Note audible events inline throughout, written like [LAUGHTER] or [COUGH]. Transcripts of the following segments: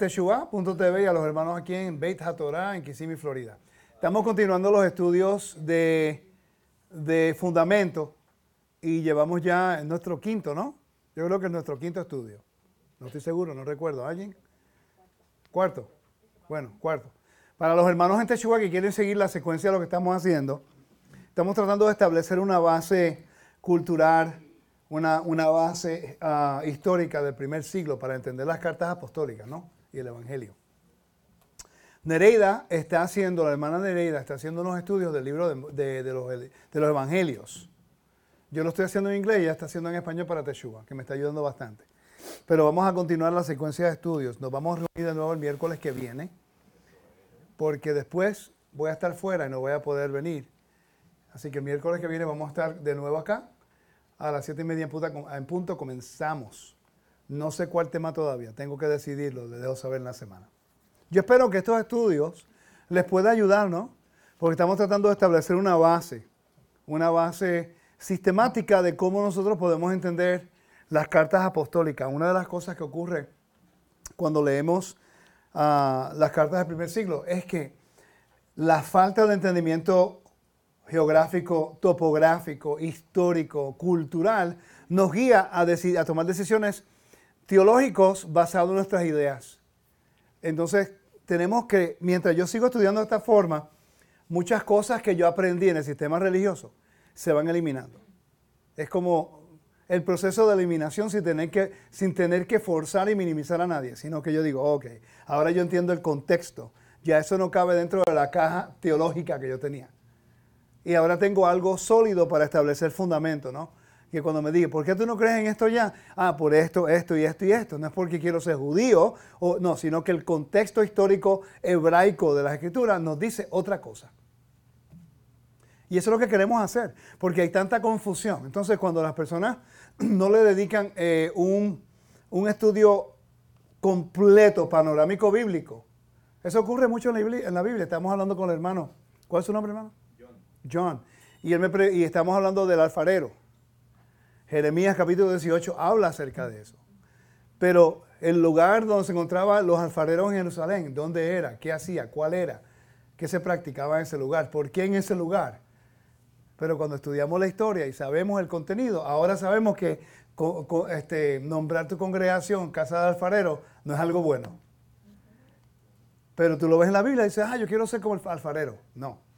Teshua.tv y a los hermanos aquí en Beit HaTorah, en Kissimmee, Florida. Estamos continuando los estudios de, de fundamento y llevamos ya nuestro quinto, ¿no? Yo creo que es nuestro quinto estudio. No estoy seguro, no recuerdo. ¿Alguien? Cuarto. Bueno, cuarto. Para los hermanos en Teshua que quieren seguir la secuencia de lo que estamos haciendo, estamos tratando de establecer una base cultural, una, una base ah, histórica del primer siglo para entender las cartas apostólicas ¿no? Y el Evangelio. Nereida está haciendo, la hermana Nereida está haciendo unos estudios del libro de, los, Evangelios. Yo lo estoy haciendo en inglés y ella está haciendo en español para Teshua, que me está ayudando bastante. Pero vamos a continuar la secuencia de estudios. Nos vamos a reunir de nuevo el miércoles que viene, porque después voy a estar fuera y no voy a poder venir. Así que el miércoles que viene vamos a estar de nuevo acá. A las siete y media en punto, comenzamos. No sé cuál tema todavía, tengo que decidirlo, le dejo saber en la semana. Yo espero que estos estudios les pueda ayudar, ¿no? Porque estamos tratando de establecer una base, una base sistemática de cómo nosotros podemos entender las cartas apostólicas. Una de las cosas que ocurre cuando leemos ah, las cartas del primer siglo es que la falta de entendimiento geográfico, topográfico, histórico, cultural, nos guía a tomar decisiones teológicos basados en nuestras ideas. Entonces, tenemos que, mientras yo sigo estudiando de esta forma, muchas cosas que yo aprendí en el sistema religioso se van eliminando. Es como el proceso de eliminación sin tener que, sin tener que forzar y minimizar a nadie, sino que yo digo, ok, ahora yo entiendo el contexto, ya eso no cabe dentro de la caja teológica que yo tenía y ahora tengo algo sólido para establecer fundamento, ¿no? Que cuando me diga, ¿por qué tú no crees en esto ya? Ah, por esto, esto y esto y esto. No es porque quiero ser judío, o, no, sino que el contexto histórico hebraico de las escrituras nos dice otra cosa. Y eso es lo que queremos hacer, porque hay tanta confusión. Entonces, cuando las personas [CLEARS THROAT] no le dedican eh, un, un estudio completo, panorámico bíblico, eso ocurre mucho en la, Biblia, en la Biblia. Estamos hablando con el hermano. ¿Cuál es su nombre, hermano? John. Y, él me y estamos hablando del alfarero. Jeremías capítulo 18 habla acerca de eso. Pero el lugar donde se encontraban los alfareros en Jerusalén, ¿dónde era? ¿Qué hacía? ¿Cuál era? ¿Qué se practicaba en ese lugar? ¿Por qué en ese lugar? Pero cuando estudiamos la historia y sabemos el contenido, ahora sabemos que este, nombrar tu congregación casa de alfarero no es algo bueno. Pero tú lo ves en la Biblia y dices, ah, yo quiero ser como el alfarero. No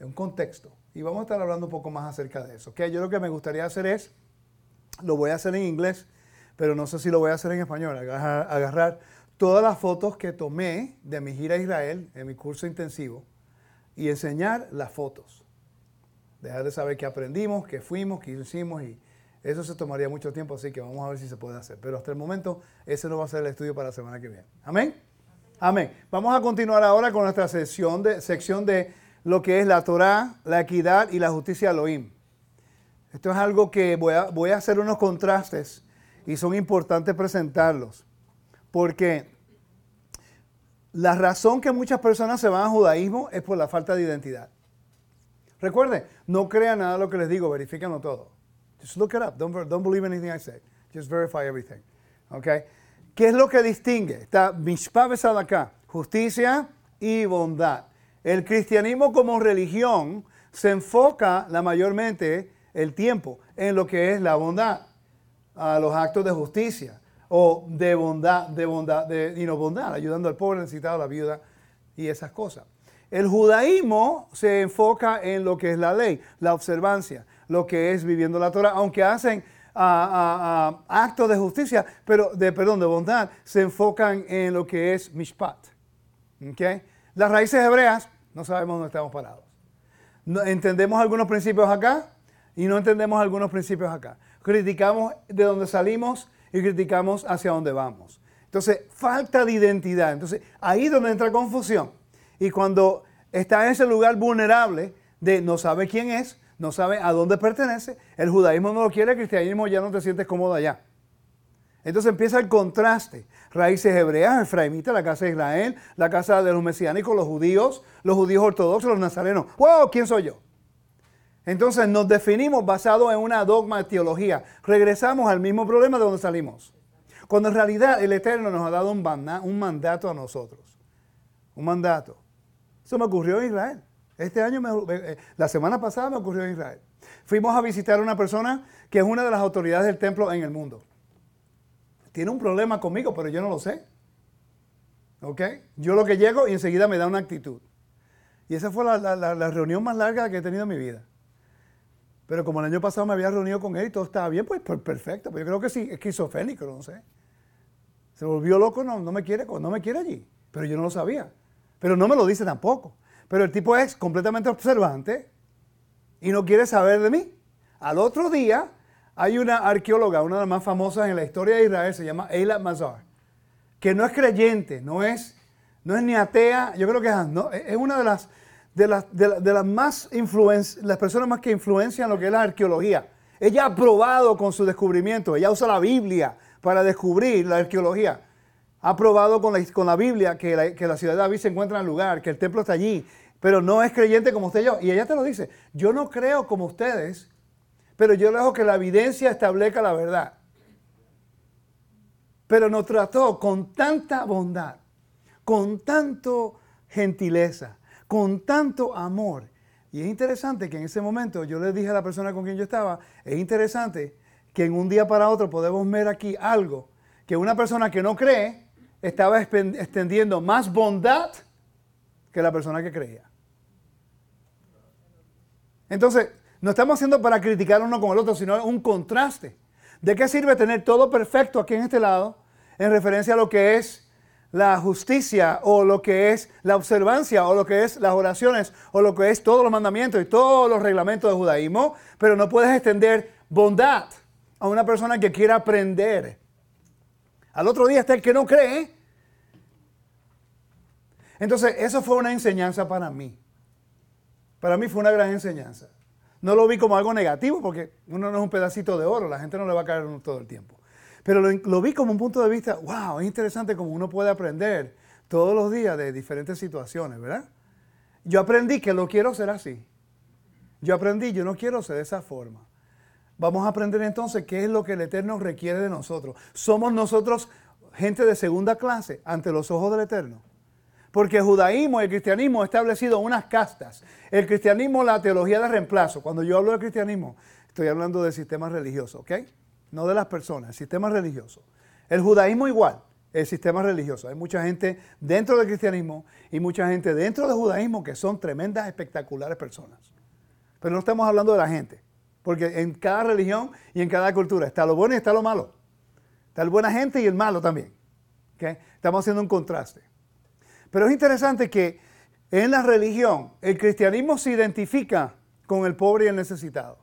en un contexto. Y vamos a estar hablando un poco más acerca de eso. Yo lo que me gustaría hacer es, lo voy a hacer en inglés, pero no sé si lo voy a hacer en español, agarrar, todas las fotos que tomé de mi gira a Israel en mi curso intensivo y enseñar las fotos. Dejar de saber qué aprendimos, qué fuimos, qué hicimos y eso se tomaría mucho tiempo, así que vamos a ver si se puede hacer. Pero hasta el momento ese no va a ser el estudio para la semana que viene. Amén. Amén. Vamos a continuar ahora con nuestra sección de, sección de lo que es la Torah, la equidad y la justicia Elohim. Esto es algo que voy a, voy a hacer unos contrastes y son importantes presentarlos. Porque la razón que muchas personas se van al judaísmo es por la falta de identidad. Recuerden, no crean nada de lo que les digo, verifíquenlo todo. Just look it up. Don't, don't believe anything I say. Just verify everything. Okay? ¿Qué es lo que distingue? Está Mishpah acá, justicia y bondad. El cristianismo como religión se enfoca la mayormente el tiempo en lo que es la bondad, a los actos de justicia o de bondad, de bondad, y no bondad, ayudando al pobre necesitado, la viuda y esas cosas. El judaísmo se enfoca en lo que es la ley, la observancia, lo que es viviendo la Torah, aunque hacen actos de justicia, pero de perdón, de bondad, se enfocan en lo que es mishpat. ¿okay? Las raíces hebreas, no sabemos dónde estamos parados. entendemos algunos principios acá y no entendemos algunos principios acá. Criticamos de dónde salimos y criticamos hacia dónde vamos. Entonces, falta de identidad. Entonces, ahí es donde entra confusión. Y cuando está en ese lugar vulnerable de no sabe quién es, no sabe a dónde pertenece, el judaísmo no lo quiere, el cristianismo ya no te sientes cómodo allá. Entonces empieza el contraste. Raíces hebreas, efraimita, la casa de Israel, la casa de los mesiánicos, los judíos, los judíos ortodoxos, los nazarenos. ¡Wow! ¿Quién soy yo? Entonces nos definimos basado en una dogma de teología. Regresamos al mismo problema de donde salimos. Cuando en realidad el Eterno nos ha dado un, mandato a nosotros. Un mandato. Eso me ocurrió en Israel. Este año, eh, la semana pasada me ocurrió en Israel. Fuimos a visitar a una persona que es una de las autoridades del templo en el mundo. Tiene un problema conmigo, pero yo no lo sé. ¿Ok? Yo lo que llego y enseguida me da una actitud. Y esa fue la, reunión más larga que he tenido en mi vida. Pero como el año pasado me había reunido con él y todo estaba bien, pues, pues perfecto. Pero yo creo que sí, esquizofrénico, no sé. Se volvió loco, no, no, me quiere, no me quiere allí. Pero yo no lo sabía. Pero no me lo dice tampoco. Pero el tipo es completamente observante y no quiere saber de mí. Al otro día hay una arqueóloga, una de las más famosas en la historia de Israel, se llama Eila Mazar, que no es creyente, no es, no es ni atea, yo creo que es, no, es una de las, de las, de, las más las personas más que influencian lo que es la arqueología. Ella ha probado con su descubrimiento, ella usa la Biblia para descubrir la arqueología. Ha probado con la, con la Biblia que la, que la ciudad de David se encuentra en el lugar, que el templo está allí, pero no es creyente como usted y yo. Y ella te lo dice, yo no creo como ustedes, pero yo dejo que la evidencia establezca la verdad. Pero nos trató con tanta bondad, con tanto gentileza, con tanto amor. Y es interesante que en ese momento yo le dije a la persona con quien yo estaba, es interesante que en un día para otro podemos ver aquí algo, que una persona que no cree estaba extendiendo más bondad que la persona que creía. Entonces, no estamos haciendo para criticar uno con el otro, sino un contraste. ¿De qué sirve tener todo perfecto aquí en este lado en referencia a lo que es la justicia o lo que es la observancia o lo que es las oraciones o lo que es todos los mandamientos y todos los reglamentos de judaísmo, pero no puedes extender bondad a una persona que quiera aprender. Al otro día está el que no cree. Entonces, eso fue una enseñanza para mí. Para mí fue una gran enseñanza. No lo vi como algo negativo porque uno no es un pedacito de oro, la gente no le va a caer todo el tiempo. Pero lo, vi como un punto de vista, wow, es interesante como uno puede aprender todos los días de diferentes situaciones, ¿verdad? Yo aprendí que lo quiero ser así. Yo aprendí, yo no quiero ser de esa forma. Vamos a aprender entonces qué es lo que el Eterno requiere de nosotros. ¿Somos nosotros gente de segunda clase ante los ojos del Eterno? Porque el judaísmo y el cristianismo han establecido unas castas. El cristianismo, la teología de reemplazo. Cuando yo hablo de cristianismo, estoy hablando del sistema religioso, ¿ok? No de las personas, el sistema religioso. El judaísmo igual, el sistema religioso. Hay mucha gente dentro del cristianismo y mucha gente dentro del judaísmo que son tremendas, espectaculares personas. Pero no estamos hablando de la gente. Porque en cada religión y en cada cultura está lo bueno y está lo malo. Está la buena gente y el malo también. ¿okay? Estamos haciendo un contraste. Pero es interesante que en la religión el cristianismo se identifica con el pobre y el necesitado.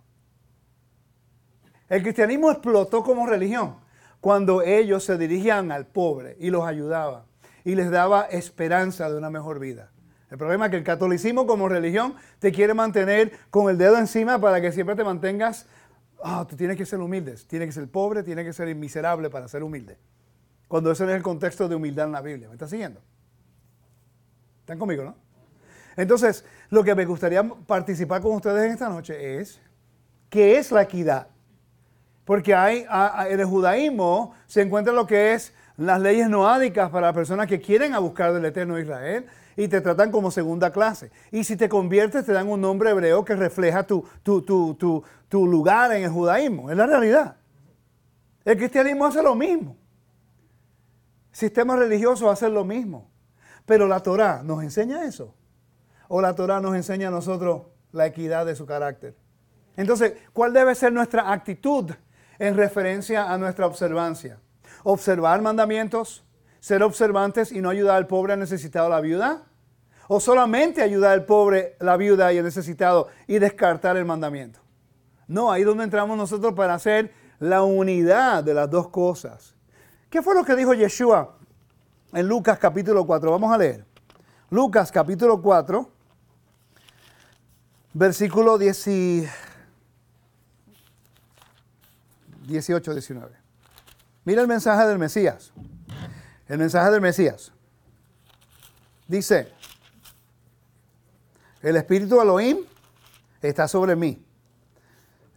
El cristianismo explotó como religión cuando ellos se dirigían al pobre y los ayudaban y les daba esperanza de una mejor vida. El problema es que el catolicismo como religión te quiere mantener con el dedo encima para que siempre te mantengas, ah, tú tienes que ser humilde, tienes que ser pobre, tienes que ser miserable para ser humilde. Cuando ese no es el contexto de humildad en la Biblia. ¿Me estás siguiendo? ¿Están conmigo, no? Entonces, lo que me gustaría participar con ustedes en esta noche es, ¿qué es la equidad? Porque hay, en el judaísmo se encuentra lo que es las leyes noádicas para las personas que quieren a buscar del eterno Israel y te tratan como segunda clase. Y si te conviertes, te dan un nombre hebreo que refleja tu, tu, tu, tu lugar en el judaísmo. Es la realidad. El cristianismo hace lo mismo. Sistemas religiosos hacen lo mismo. Pero la Torah nos enseña eso. O la Torah nos enseña a nosotros la equidad de su carácter. Entonces, ¿cuál debe ser nuestra actitud en referencia a nuestra observancia? ¿Observar mandamientos? ¿Ser observantes y no ayudar al pobre, al necesitado, la viuda? ¿O solamente ayudar al pobre, la viuda y el necesitado y descartar el mandamiento? No, ahí es donde entramos nosotros para hacer la unidad de las dos cosas. ¿Qué fue lo que dijo Yeshua en Lucas capítulo 4. Vamos a leer. Lucas capítulo 4, versículo 18, 19. Mira el mensaje del Mesías. El mensaje del Mesías. Dice, el Espíritu Elohim está sobre mí.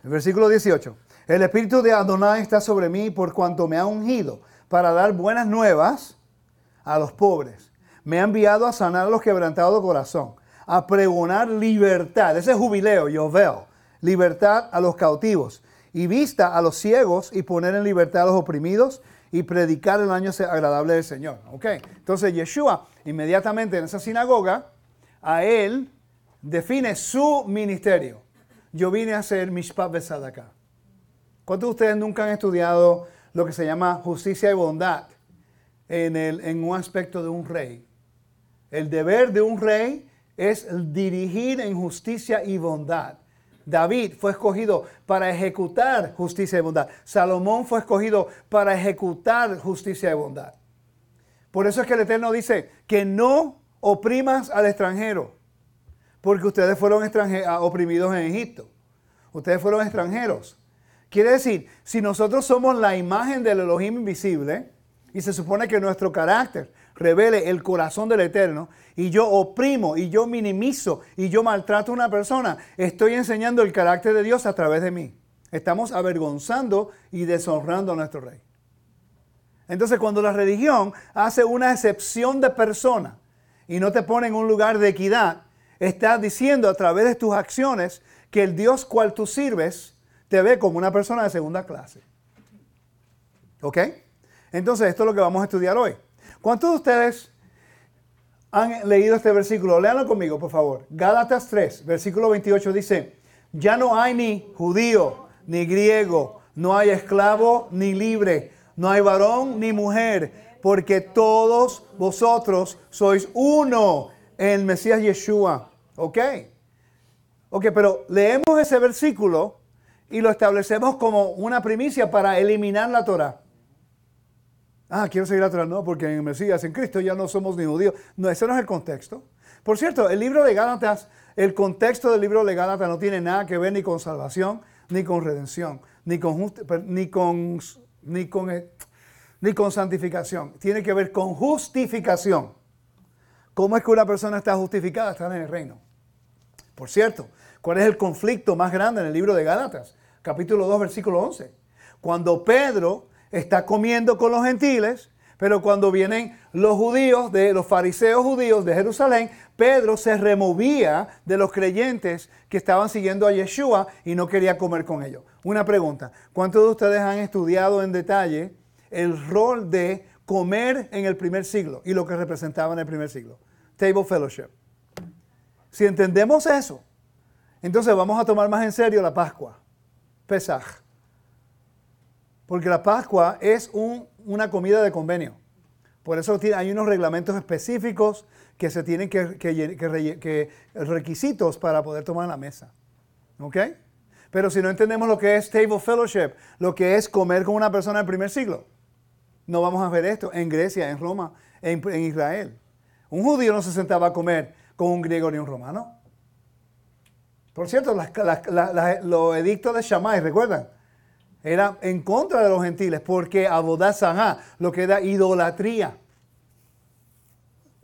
El versículo 18. El espíritu de Adonai está sobre mí por cuanto me ha ungido para dar buenas nuevas a los pobres. Me ha enviado a sanar a los quebrantados de corazón, a pregonar libertad, ese jubileo, yo veo, libertad a los cautivos y vista a los ciegos y poner en libertad a los oprimidos y predicar el año agradable del Señor. ¿Ok? Entonces Yeshua inmediatamente en esa sinagoga, a él define su ministerio. Yo vine a hacer mishpat acá. ¿Cuántos de ustedes nunca han estudiado lo que se llama justicia y bondad en, un aspecto de un rey? El deber de un rey es dirigir en justicia y bondad. David fue escogido para ejecutar justicia y bondad. Salomón fue escogido para ejecutar justicia y bondad. Por eso es que el Eterno dice que no oprimas al extranjero, porque ustedes fueron oprimidos en Egipto. Ustedes fueron extranjeros. Quiere decir, si nosotros somos la imagen del Elohim invisible, y se supone que nuestro carácter revele el corazón del Eterno y yo oprimo y yo minimizo y yo maltrato a una persona, estoy enseñando el carácter de Dios a través de mí. Estamos avergonzando y deshonrando a nuestro rey. Entonces cuando la religión hace una excepción de persona y no te pone en un lugar de equidad, estás diciendo a través de tus acciones que el Dios cual tú sirves te ve como una persona de segunda clase. ¿Ok? Entonces esto es lo que vamos a estudiar hoy. ¿Cuántos de ustedes han leído este versículo? Léanlo conmigo, por favor. Gálatas 3, versículo 28 dice, ya no hay ni judío, ni griego, no hay esclavo, ni libre, no hay varón, ni mujer, porque todos vosotros sois uno en el Mesías Yeshua. ¿Ok? Ok, pero leemos ese versículo y lo establecemos como una primicia para eliminar la Torah. Ah, quiero seguir atrás, no, porque en Mesías, en Cristo ya no somos ni judíos. No, ese no es el contexto. Por cierto, el libro de Gálatas, el contexto del libro de Gálatas no tiene nada que ver ni con salvación, ni con redención, ni con, ni con, ni con, eh, ni con santificación. Tiene que ver con justificación. ¿Cómo es que una persona está justificada? Está en el reino. Por cierto, ¿cuál es el conflicto más grande en el libro de Gálatas? Capítulo 2, versículo 11. Cuando Pedro está comiendo con los gentiles, pero cuando vienen los judíos, de los fariseos judíos de Jerusalén, Pedro se removía de los creyentes que estaban siguiendo a Yeshua y no quería comer con ellos. Una pregunta, ¿cuántos de ustedes han estudiado en detalle el rol de comer en el primer siglo y lo que representaba en el primer siglo? Table Fellowship. Si entendemos eso, entonces vamos a tomar más en serio la Pascua, Pesaj. Porque la Pascua es una comida de convenio. Por eso hay unos reglamentos específicos que se tienen que, que, requisitos para poder tomar la mesa. ¿Ok? Pero si no entendemos lo que es table fellowship, lo que es comer con una persona del primer siglo, no vamos a ver esto en Grecia, en Roma, en, Israel. Un judío no se sentaba a comer con un griego ni un romano. Por cierto, los edictos de Shammai, ¿recuerdan? Era en contra de los gentiles porque abodazajá, lo que era idolatría.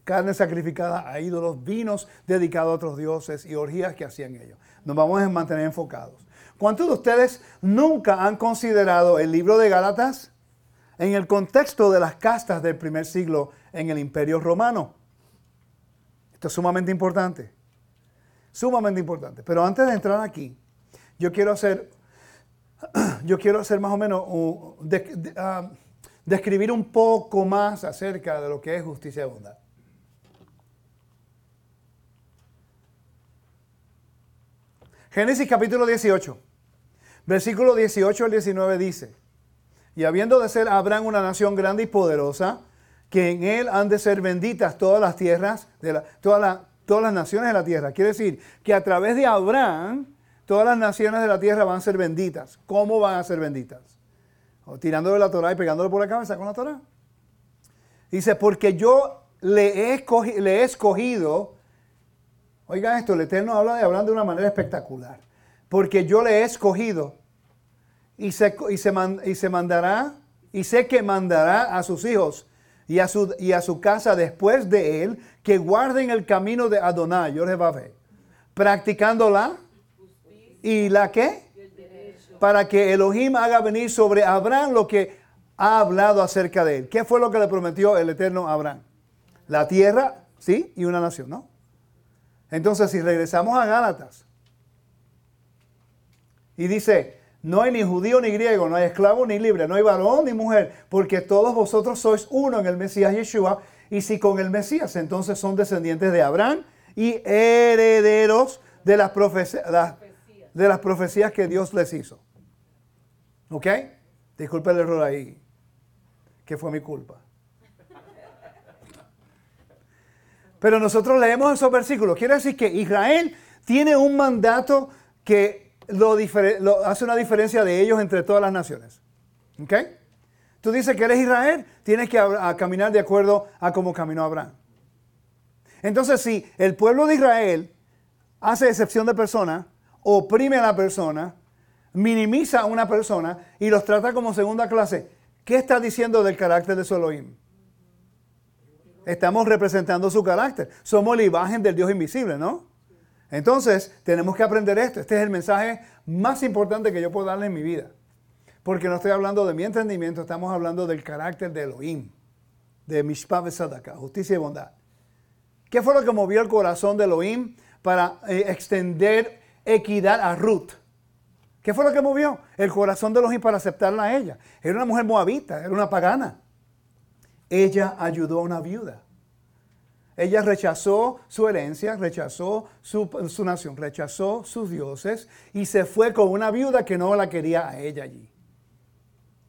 Carne sacrificada a ídolos, vinos dedicados a otros dioses y orgías que hacían ellos. Nos vamos a mantener enfocados. ¿Cuántos de ustedes nunca han considerado el libro de Gálatas en el contexto de las castas del primer siglo en el imperio romano? Esto es sumamente importante. Sumamente importante. Pero antes de entrar aquí, yo quiero hacer yo quiero hacer más o menos, ah, describir un poco más acerca de lo que es justicia y bondad. Génesis capítulo 18, versículo 18 al 19 dice, y habiendo de ser Abraham una nación grande y poderosa, que en él han de ser benditas todas las tierras, de todas las naciones de la tierra. Quiere decir que a través de Abraham, todas las naciones de la tierra van a ser benditas. ¿Cómo van a ser benditas? O tirándole la Torah y pegándole por la cabeza con la Torah. Dice, porque yo le he, le escogido, oiga esto, el Eterno habla de Abraham de una manera espectacular, porque yo le he escogido y se, y se, mandará, y sé que mandará a sus hijos y a su, y a su casa después de él, que guarden el camino de Adonai, a ver, practicándola ¿Y la qué? para que Elohim haga venir sobre Abraham lo que ha hablado acerca de él. ¿Qué fue lo que le prometió el Eterno Abraham? La tierra, ¿sí? Y una nación, ¿no? Entonces, si regresamos a Gálatas, y dice, no hay ni judío ni griego, no hay esclavo ni libre, no hay varón ni mujer, porque todos vosotros sois uno en el Mesías Yeshua, y si con el Mesías entonces son descendientes de Abraham y herederos de las, de las profecías que Dios les hizo. ¿Ok? Disculpe el error ahí, que fue mi culpa. Pero nosotros leemos esos versículos. Quiere decir que Israel tiene un mandato que lo, hace una diferencia de ellos entre todas las naciones. ¿Ok? Tú dices que eres Israel, tienes que caminar de acuerdo a cómo caminó Abraham. Entonces, si el pueblo de Israel hace excepción de persona, oprime a la persona, minimiza a una persona y los trata como segunda clase, ¿qué está diciendo del carácter de su Elohim? Estamos representando su carácter. Somos la imagen del Dios invisible, ¿no? Entonces, tenemos que aprender esto. Este es el mensaje más importante que yo puedo darle en mi vida. Porque no estoy hablando de mi entendimiento, estamos hablando del carácter de Elohim, de Mishpah Sadaka, justicia y bondad. ¿Qué fue lo que movió el corazón de Elohim para eh, extender equidad a Ruth? ¿Qué fue lo que movió? El corazón de Elohim para aceptarla a ella. Era una mujer moabita, era una pagana. Ella ayudó a una viuda. Ella rechazó su herencia, rechazó su, su, nación, rechazó sus dioses y se fue con una viuda que no la quería a ella allí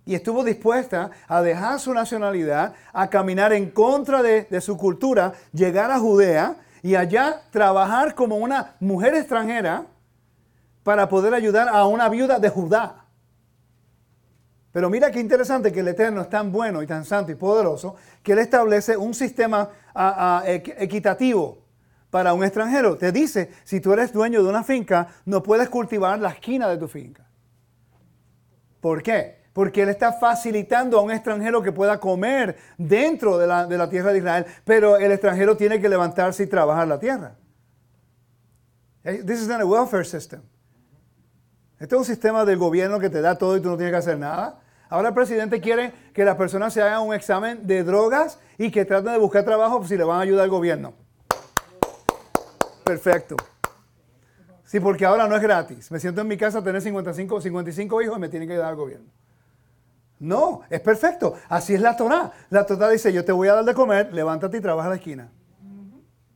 y estuvo dispuesta a dejar su nacionalidad, a caminar en contra de, su cultura, llegar a Judea y allá trabajar como una mujer extranjera para poder ayudar a una viuda de Judá. Pero mira qué interesante que el Eterno es tan bueno y tan santo y poderoso que Él establece un sistema equitativo para un extranjero. Te dice, si tú eres dueño de una finca, no puedes cultivar la esquina de tu finca. ¿Por qué? porque Él está facilitando a un extranjero que pueda comer dentro de la, tierra de Israel, pero el extranjero tiene que levantarse y trabajar la tierra. This is not a welfare system. Este es un sistema del gobierno que te da todo y tú no tienes que hacer nada. Ahora el presidente quiere que las personas se hagan un examen de drogas y que traten de buscar trabajo si le van a ayudar al gobierno. Perfecto. Sí, porque ahora no es gratis. Me siento en mi casa a tener 55, 55 hijos y me tienen que ayudar al gobierno. No, es perfecto. Así es la Torah. La Torah dice, yo te voy a dar de comer, levántate y trabaja a la esquina.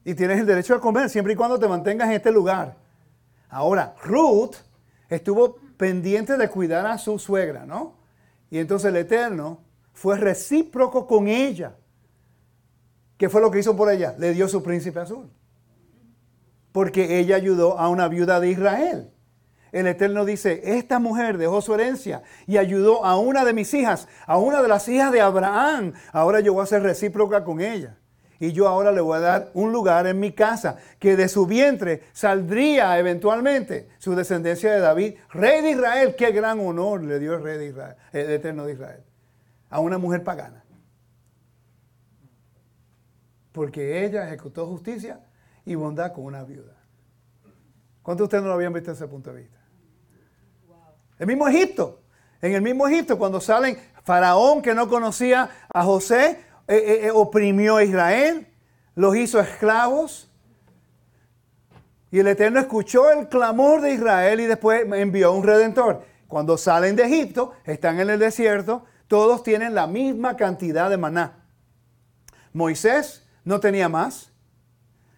Y tienes el derecho a comer siempre y cuando te mantengas en este lugar. Ahora, Ruth estuvo pendiente de cuidar a su suegra, ¿no? Y entonces el Eterno fue recíproco con ella. ¿Qué fue lo que hizo por ella? Le dio su príncipe azul. Porque ella ayudó a una viuda de Israel el Eterno dice, esta mujer dejó su herencia y ayudó a una de mis hijas, a una de las hijas de Abraham. Ahora yo voy a ser recíproca con ella. Y yo ahora le voy a dar un lugar en mi casa, que de su vientre saldría eventualmente su descendencia de David, rey de Israel. Qué gran honor le dio el rey de Israel, el Eterno de Israel, a una mujer pagana. Porque ella ejecutó justicia y bondad con una viuda. ¿Cuántos de ustedes no lo habían visto desde ese punto de vista? El mismo Egipto. En el mismo Egipto, cuando salen, Faraón que no conocía a José, eh, eh, eh, oprimió a Israel, los hizo esclavos. Y el Eterno escuchó el clamor de Israel y después envió un redentor. Cuando salen de Egipto, están en el desierto, todos tienen la misma cantidad de maná. Moisés no tenía más.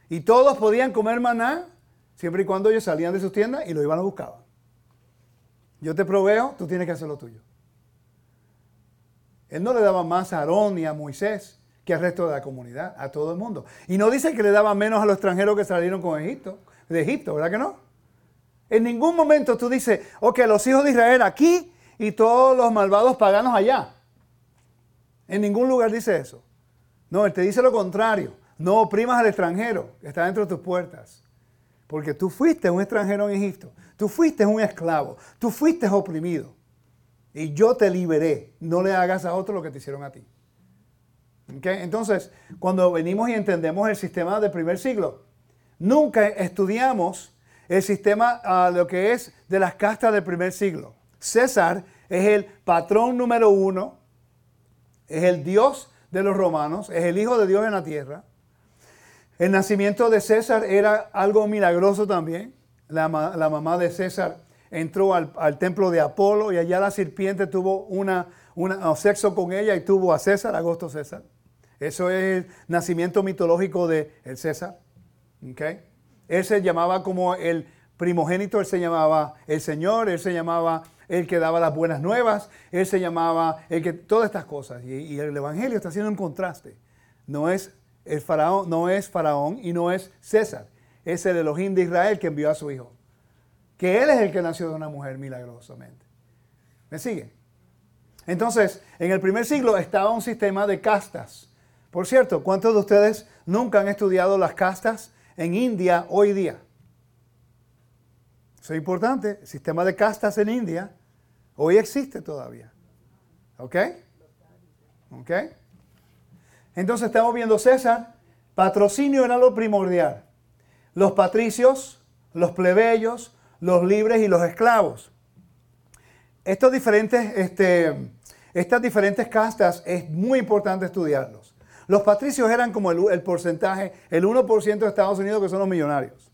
Y todos podían comer maná siempre y cuando ellos salían de sus tiendas y lo iban a buscar. Yo te proveo, tú tienes que hacer lo tuyo. Él no le daba más a Aarón ni a Moisés que al resto de la comunidad, a todo el mundo. Y no dice que le daba menos a los extranjeros que salieron con Egipto, de Egipto, ¿verdad que no? En ningún momento tú dices, ok, los hijos de Israel aquí y todos los malvados paganos allá. En ningún lugar dice eso. No, él te dice lo contrario. No oprimas al extranjero que está dentro de tus puertas. Porque tú fuiste un extranjero en Egipto. Tú fuiste un esclavo. Tú fuiste oprimido. Y yo te liberé. No le hagas a otro lo que te hicieron a ti. Entonces, cuando venimos y entendemos el sistema del primer siglo, nunca estudiamos el sistema, uh, lo que es de las castas del primer siglo. César es el patrón número uno, es el Dios de los romanos, es el Hijo de Dios en la tierra. El nacimiento de César era algo milagroso también. La, mamá de César entró al, templo de Apolo y allá la serpiente tuvo una, un sexo con ella y tuvo a César, Agosto César. Eso es el nacimiento mitológico de César. ¿okay? Él se llamaba como el primogénito, él se llamaba el Señor, él se llamaba el que daba las buenas nuevas, él se llamaba el que todas estas cosas. Y, y el Evangelio está haciendo un contraste. No es el faraón no es faraón y no es César, es el Elohim de Israel que envió a su hijo. Que él es el que nació de una mujer milagrosamente. ¿Me sigue? Entonces, en el primer siglo estaba un sistema de castas. Por cierto, ¿cuántos de ustedes nunca han estudiado las castas en India hoy día? Eso es importante. El sistema de castas en India hoy existe todavía. ¿Ok? ¿Ok? Entonces estamos viendo César, patrocinio era lo primordial. Los patricios, los plebeyos, los libres y los esclavos. Diferentes, este, estas diferentes castas es muy importante estudiarlos. Los patricios eran como el, porcentaje, el 1% de Estados Unidos que son los millonarios.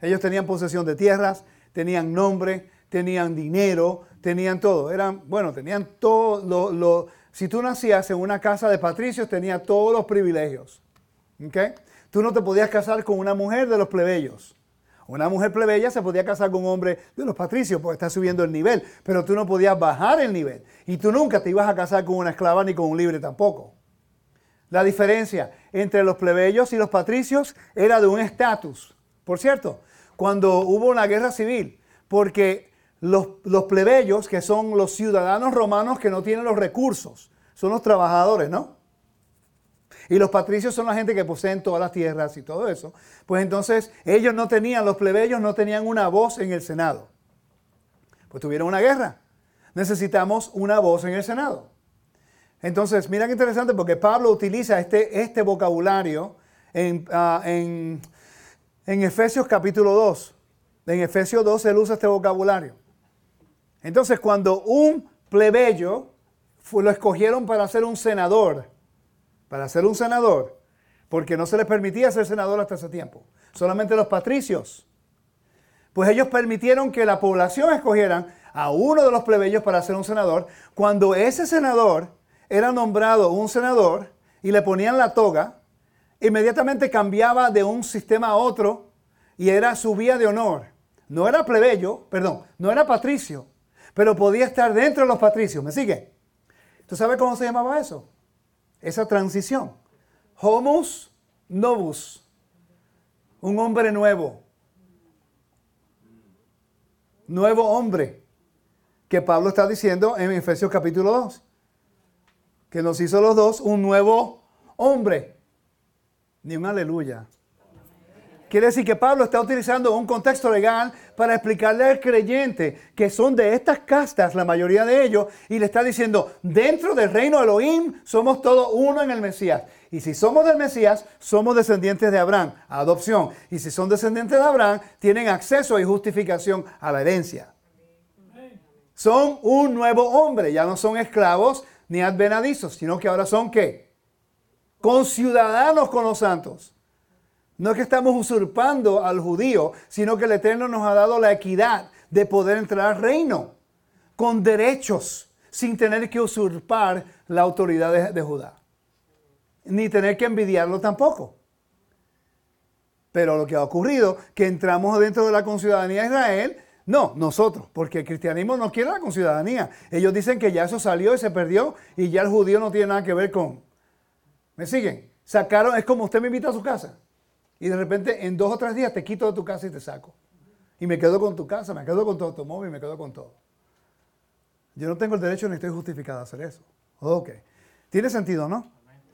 Ellos tenían posesión de tierras, tenían nombre, tenían dinero, tenían todo. Eran, bueno, tenían todo lo si tú nacías en una casa de patricios, tenía todos los privilegios. ¿Okay? Tú no te podías casar con una mujer de los plebeyos. Una mujer plebeya se podía casar con un hombre de los patricios porque está subiendo el nivel, pero tú no podías bajar el nivel. Y tú nunca te ibas a casar con una esclava ni con un libre tampoco. La diferencia entre los plebeyos y los patricios era de un estatus. Por cierto, cuando hubo una guerra civil, porque los, plebeyos, que son los ciudadanos romanos que no tienen los recursos, son los trabajadores, ¿no? Y los patricios son la gente que poseen todas las tierras y todo eso. Pues entonces ellos no tenían, los plebeyos no tenían una voz en el Senado. Pues tuvieron una guerra. Necesitamos una voz en el Senado. Entonces, mira qué interesante porque Pablo utiliza este, este vocabulario en, ah, en, en Efesios capítulo 2. En Efesios 2 él usa este vocabulario. Entonces, cuando un plebeyo lo escogieron para ser un senador, para ser un senador, porque no se les permitía ser senador hasta ese tiempo, solamente los patricios, pues ellos permitieron que la población escogieran a uno de los plebeyos para ser un senador, cuando ese senador era nombrado un senador y le ponían la toga, inmediatamente cambiaba de un sistema a otro y era su vía de honor. No era plebeyo, perdón, no era patricio, pero podía estar dentro de los patricios. ¿Me sigue? ¿Tú sabes cómo se llamaba eso? Esa transición. Homus novus. Un hombre nuevo. Nuevo hombre. Que Pablo está diciendo en Efesios capítulo 2. Que nos hizo los dos un nuevo hombre. Ni un aleluya. Quiere decir que Pablo está utilizando un contexto legal para explicarle al creyente que son de estas castas, la mayoría de ellos, y le está diciendo, dentro del reino de Elohim somos todos uno en el Mesías. Y si somos del Mesías, somos descendientes de Abraham, adopción. Y si son descendientes de Abraham, tienen acceso y justificación a la herencia. Son un nuevo hombre, ya no son esclavos ni advenadizos, sino que ahora son qué? Conciudadanos con los santos. No es que estamos usurpando al judío, sino que el Eterno nos ha dado la equidad de poder entrar al reino con derechos, sin tener que usurpar la autoridad de, Judá, ni tener que envidiarlo tampoco. Pero lo que ha ocurrido, que entramos dentro de la conciudadanía de Israel, no, nosotros, porque el cristianismo no quiere la conciudadanía. Ellos dicen que ya eso salió y se perdió y ya el judío no tiene nada que ver con... ¿Me siguen? Sacaron, es como usted me invita a su casa. Y de repente en dos o tres días te quito de tu casa y te saco. Y me quedo con tu casa, me quedo con tu automóvil, me quedo con todo. Yo no tengo el derecho ni estoy justificado a hacer eso. Ok. Tiene sentido, ¿no?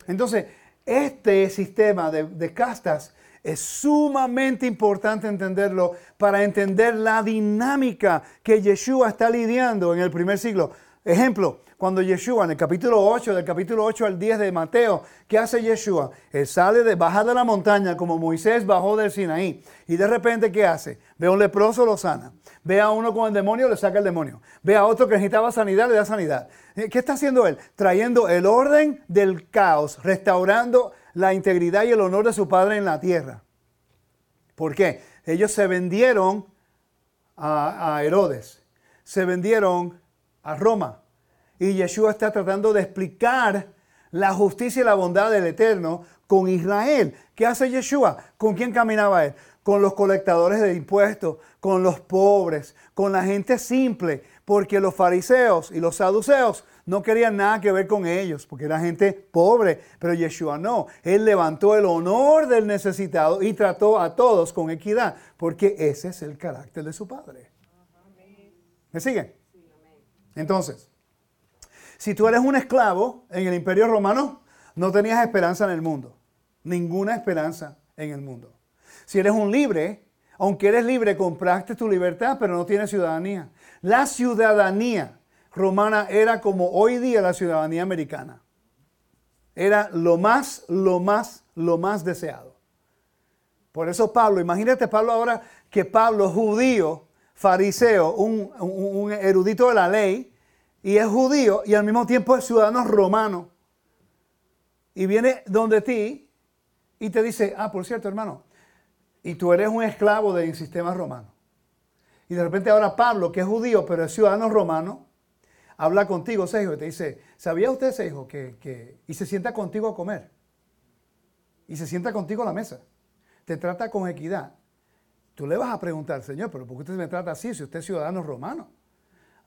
Entonces, este sistema de, de castas es sumamente importante entenderlo para entender la dinámica que Yeshua está lidiando en el primer siglo. Ejemplo, cuando Yeshua, en el capítulo 8, del capítulo 8 al 10 de Mateo, ¿qué hace Yeshua? Él sale de, baja de la montaña como Moisés bajó del Sinaí. Y de repente, ¿qué hace? Ve a un leproso, lo sana. Ve a uno con el demonio, le saca el demonio. Ve a otro que necesitaba sanidad, le da sanidad. Eh, ¿Qué está haciendo él? Trayendo el orden del caos, restaurando la integridad y el honor de su padre en la tierra. ¿Por qué? Ellos se vendieron a, a Herodes, se vendieron a Roma. Y Yeshua está tratando de explicar la justicia y la bondad del Eterno con Israel. ¿Qué hace Yeshua? ¿Con quién caminaba él? Con los colectadores de impuestos, con los pobres, con la gente simple, porque los fariseos y los saduceos no querían nada que ver con ellos, porque era gente pobre, pero Yeshua no. Él levantó el honor del necesitado y trató a todos con equidad, porque ese es el carácter de su Padre. ¿Me siguen? Entonces, si tú eres un esclavo en el imperio romano, no tenías esperanza en el mundo. Ninguna esperanza en el mundo. Si eres un libre, aunque eres libre, compraste tu libertad, pero no tienes ciudadanía. La ciudadanía romana era como hoy día la ciudadanía americana. Era lo más, lo más, lo más deseado. Por eso Pablo, imagínate Pablo ahora que Pablo, judío, fariseo, un, erudito de la ley, y es judío y al mismo tiempo es ciudadano romano. Y viene donde ti y te dice, ah, por cierto, hermano, y tú eres un esclavo del sistema romano. Y de repente ahora Pablo, que es judío, pero es ciudadano romano, habla contigo, Sergio, y te dice, ¿sabía usted, Sergio, que, que... Y se sienta contigo a comer. Y se sienta contigo a la mesa. Te trata con equidad. Tú le vas a preguntar, Señor, pero ¿por qué usted me trata así si usted es ciudadano romano?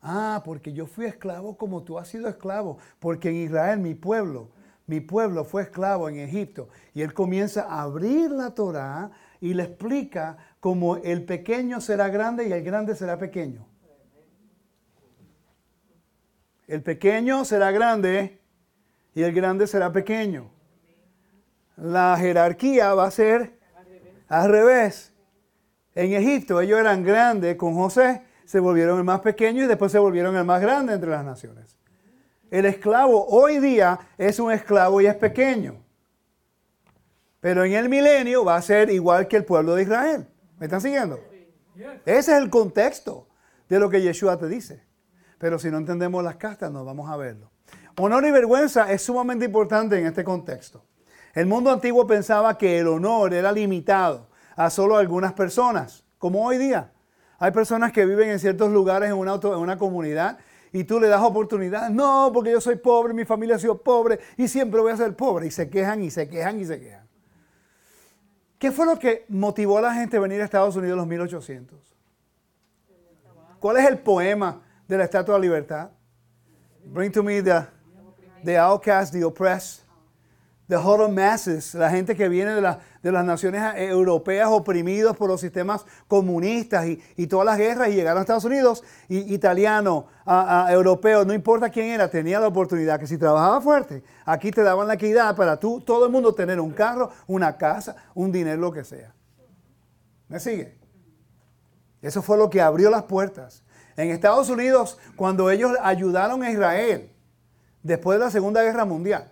Ah, porque yo fui esclavo como tú has sido esclavo. Porque en Israel, mi pueblo, mi pueblo fue esclavo en Egipto. Y él comienza a abrir la Torah y le explica cómo el pequeño será grande y el grande será pequeño. El pequeño será grande y el grande será pequeño. La jerarquía va a ser al revés. En Egipto ellos eran grandes con José se volvieron el más pequeño y después se volvieron el más grande entre las naciones. El esclavo hoy día es un esclavo y es pequeño. Pero en el milenio va a ser igual que el pueblo de Israel. ¿Me están siguiendo? Ese es el contexto de lo que Yeshua te dice. Pero si no entendemos las castas, no vamos a verlo. Honor y vergüenza es sumamente importante en este contexto. El mundo antiguo pensaba que el honor era limitado a solo algunas personas, como hoy día. Hay personas que viven en ciertos lugares en una, una comunidad y tú le das oportunidad. No, porque yo soy pobre, mi familia ha sido pobre y siempre voy a ser pobre. Y se quejan y se quejan y se quejan. ¿Qué fue lo que motivó a la gente a venir a Estados Unidos en los 1800? ¿Cuál es el poema de la Estatua de Libertad? Bring to me the, the outcast, the oppressed, the whole masses, la gente que viene de, de, las naciones europeas oprimidos por los sistemas comunistas y, todas las guerras y llegaron a Estados Unidos, y, italiano, europeo, no importa quién era, tenía la oportunidad que si trabajaba fuerte, aquí te daban la equidad para tú, todo el mundo tener un carro, una casa, un dinero, lo que sea. ¿Me sigue? Eso fue lo que abrió las puertas. En Estados Unidos, cuando ellos ayudaron a Israel, después de la Segunda Guerra Mundial,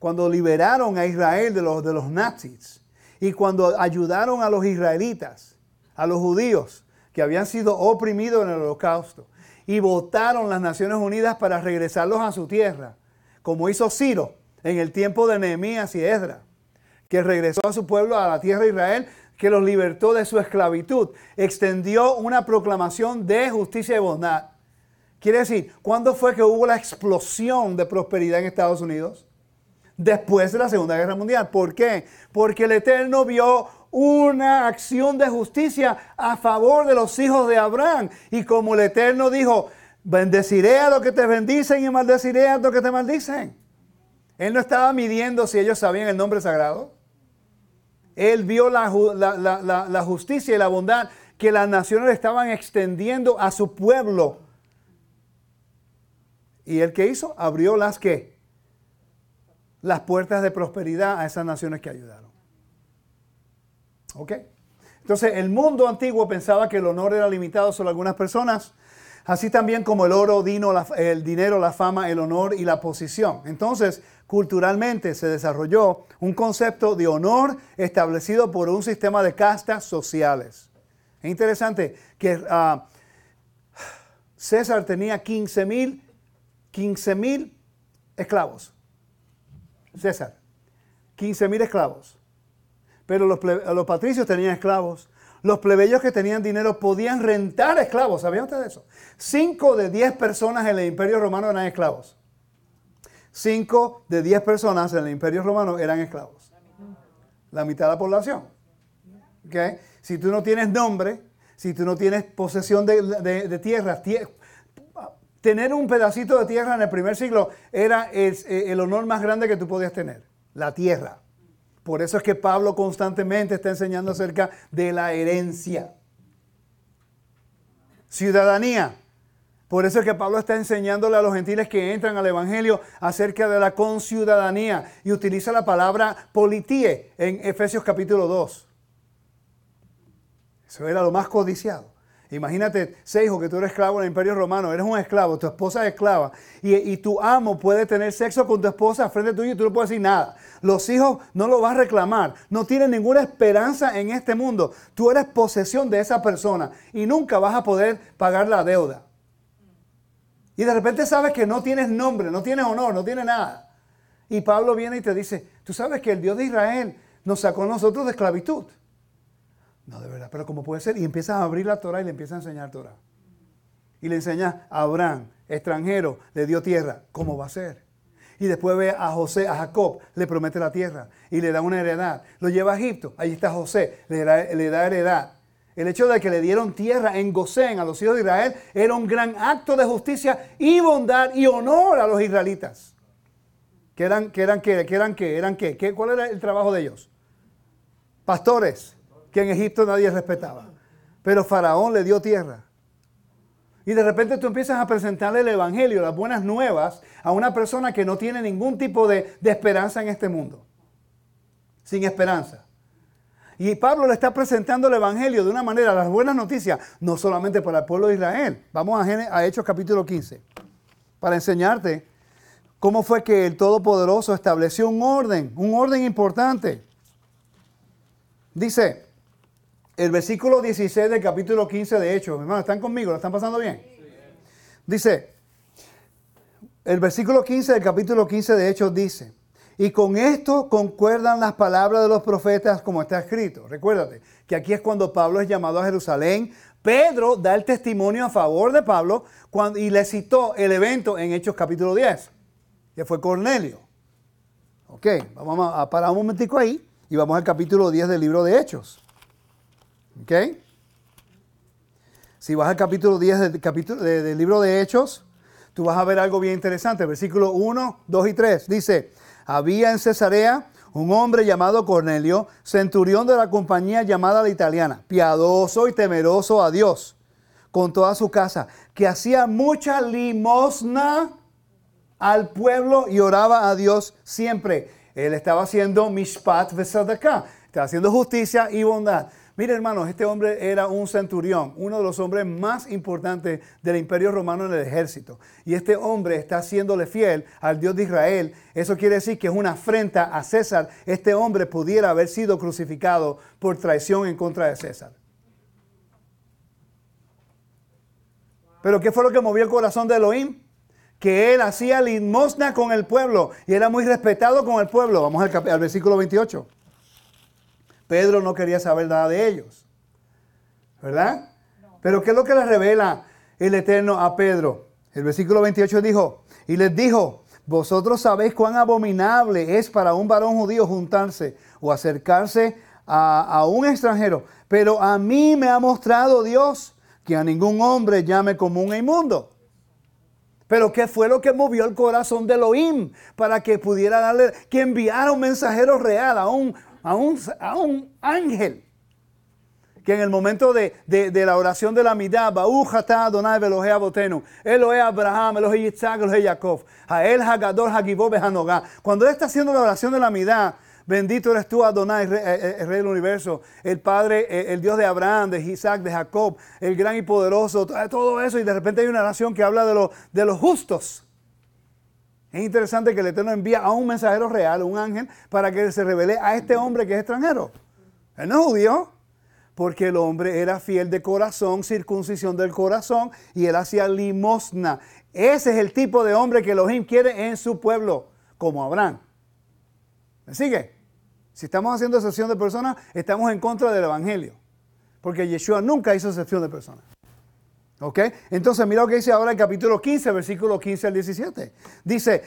cuando liberaron a Israel de los, nazis y cuando ayudaron a los israelitas, a los judíos que habían sido oprimidos en el holocausto y votaron las Naciones Unidas para regresarlos a su tierra, como hizo Ciro en el tiempo de Nehemías y Esdra, que regresó a su pueblo, a la tierra de Israel, que los libertó de su esclavitud, extendió una proclamación de justicia y bondad. Quiere decir, ¿cuándo fue que hubo la explosión de prosperidad en Estados Unidos? Después de la Segunda Guerra Mundial. ¿Por qué? Porque el Eterno vio una acción de justicia a favor de los hijos de Abraham. Y como el Eterno dijo, bendeciré a los que te bendicen y maldeciré a los que te maldicen. Él no estaba midiendo si ellos sabían el nombre sagrado. Él vio la, justicia y la bondad que las naciones estaban extendiendo a su pueblo. ¿Y él qué hizo? Abrió las que las puertas de prosperidad a esas naciones que ayudaron. ¿Ok? Entonces, el mundo antiguo pensaba que el honor era limitado solo a algunas personas. Así también como el oro, el dinero, la fama, el honor y la posición. Entonces, culturalmente se desarrolló un concepto de honor establecido por un sistema de castas sociales. Es interesante que ah, César tenía 15 mil 15 mil esclavos. César, 15 mil esclavos. Pero los, patricios tenían esclavos. Los plebeyos que tenían dinero podían rentar esclavos. ¿Sabían ustedes eso? Cinco de diez personas en el imperio romano eran esclavos. Cinco de diez personas en el imperio romano eran esclavos. La mitad de la población. ¿Okay? Si tú no tienes nombre, si tú no tienes posesión de, de, de tierras, tener un pedacito de tierra en el primer siglo era el, eh, el honor más grande que tú podías tener, la tierra. Por eso es que Pablo constantemente está enseñando acerca de la herencia. Ciudadanía. Por eso es que Pablo está enseñándole a los gentiles que entran al Evangelio acerca de la conciudadanía y utiliza la palabra politie en Efesios capítulo 2. Eso era lo más codiciado. Imagínate, Seijo, que tú eres esclavo en el Imperio Romano, eres un esclavo, tu esposa es esclava, y, tu amo puede tener sexo con tu esposa frente tuyo y tú no puedes decir nada. Los hijos no lo vas a reclamar, no tienen ninguna esperanza en este mundo. Tú eres posesión de esa persona y nunca vas a poder pagar la deuda. Y de repente sabes que no tienes nombre, no tienes honor, no tienes nada. Y Pablo viene y te dice, tú sabes que el Dios de Israel nos sacó a nosotros de esclavitud. No, de verdad, pero ¿cómo puede ser? Y empiezas a abrir la Torah y le empiezas a enseñar Torah. Y le enseña a Abraham, extranjero, le dio tierra. ¿Cómo va a ser? Y después ve a José, a Jacob, le promete la tierra y le da una heredad. Lo lleva a Egipto, ahí está José, le da, le da heredad. El hecho de que le dieron tierra en Gosén a los hijos de Israel era un gran acto de justicia y bondad y honor a los israelitas. ¿Qué eran, qué eran, qué, eran, qué, eran? ¿Qué? ¿Cuál era el trabajo de ellos? Pastores que en Egipto nadie respetaba. Pero Faraón le dio tierra. Y de repente tú empiezas a presentarle el Evangelio, las buenas nuevas, a una persona que no tiene ningún tipo de, esperanza en este mundo. Sin esperanza. Y Pablo le está presentando el Evangelio de una manera, las buenas noticias, no solamente para el pueblo de Israel. Vamos a, a Hechos capítulo 15, para enseñarte cómo fue que el Todopoderoso estableció un orden, un orden importante. Dice, el versículo 16 del capítulo 15 de Hechos. Hermano, ¿están conmigo? ¿Lo están pasando bien? Dice, el versículo 15 del capítulo 15 de Hechos dice, y con esto concuerdan las palabras de los profetas como está escrito. Recuérdate que aquí es cuando Pablo es llamado a Jerusalén. Pedro da el testimonio a favor de Pablo cuando, y le citó el evento en Hechos capítulo 10, que fue Cornelio. Ok, vamos a parar un momentico ahí y vamos al capítulo 10 del libro de Hechos. ¿Ok? Si vas al capítulo 10 del, capítulo, del libro de Hechos, tú vas a ver algo bien interesante. Versículo 1, 2 y 3. Dice, había en Cesarea un hombre llamado Cornelio, centurión de la compañía llamada la italiana, piadoso y temeroso a Dios, con toda su casa, que hacía mucha limosna al pueblo y oraba a Dios siempre. Él estaba haciendo mishpat vesadaka, estaba haciendo justicia y bondad. Mire, hermanos, este hombre era un centurión, uno de los hombres más importantes del imperio romano en el ejército. Y este hombre está haciéndole fiel al Dios de Israel. Eso quiere decir que es una afrenta a César. Este hombre pudiera haber sido crucificado por traición en contra de César. Pero ¿qué fue lo que movió el corazón de Elohim? Que él hacía limosna con el pueblo y era muy respetado con el pueblo. Vamos al, al versículo 28. Pedro no quería saber nada de ellos. ¿Verdad? Pero ¿qué es lo que le revela el Eterno a Pedro? El versículo 28 dijo, y les dijo, vosotros sabéis cuán abominable es para un varón judío juntarse o acercarse a, a, un extranjero. Pero a mí me ha mostrado Dios que a ningún hombre llame común e inmundo. Pero ¿qué fue lo que movió el corazón de Elohim para que pudiera darle, que enviara un mensajero real a un, a un, ángel que en el momento de, la oración de la mitad, Adonai Elohe Abotenu, Elohe Abraham, Elohe Yitzhak, Elohe Jacob, Jael Hagador Hagibob Hanogá. Cuando él está haciendo la oración de la mitad, Bendito eres tú, Adonai, rey, eh, eh, el rey del universo, el Padre, eh, el Dios de Abraham, de Isaac, de Jacob, el gran y poderoso, todo eso. Y de repente hay una nación que habla de, de los justos. Es interesante que el Eterno envía a un mensajero real, un ángel, para que se revele a este hombre que es extranjero. Él no es judío, porque el hombre era fiel de corazón, circuncisión del corazón, y él hacía limosna. Ese es el tipo de hombre que Elohim quiere en su pueblo, como Abraham. ¿Me sigue? Si estamos haciendo excepción de personas, estamos en contra del Evangelio. Porque Yeshua nunca hizo excepción de personas. ¿Ok? Entonces, mira lo que dice ahora el capítulo 15, versículo 15 al 17. Dice,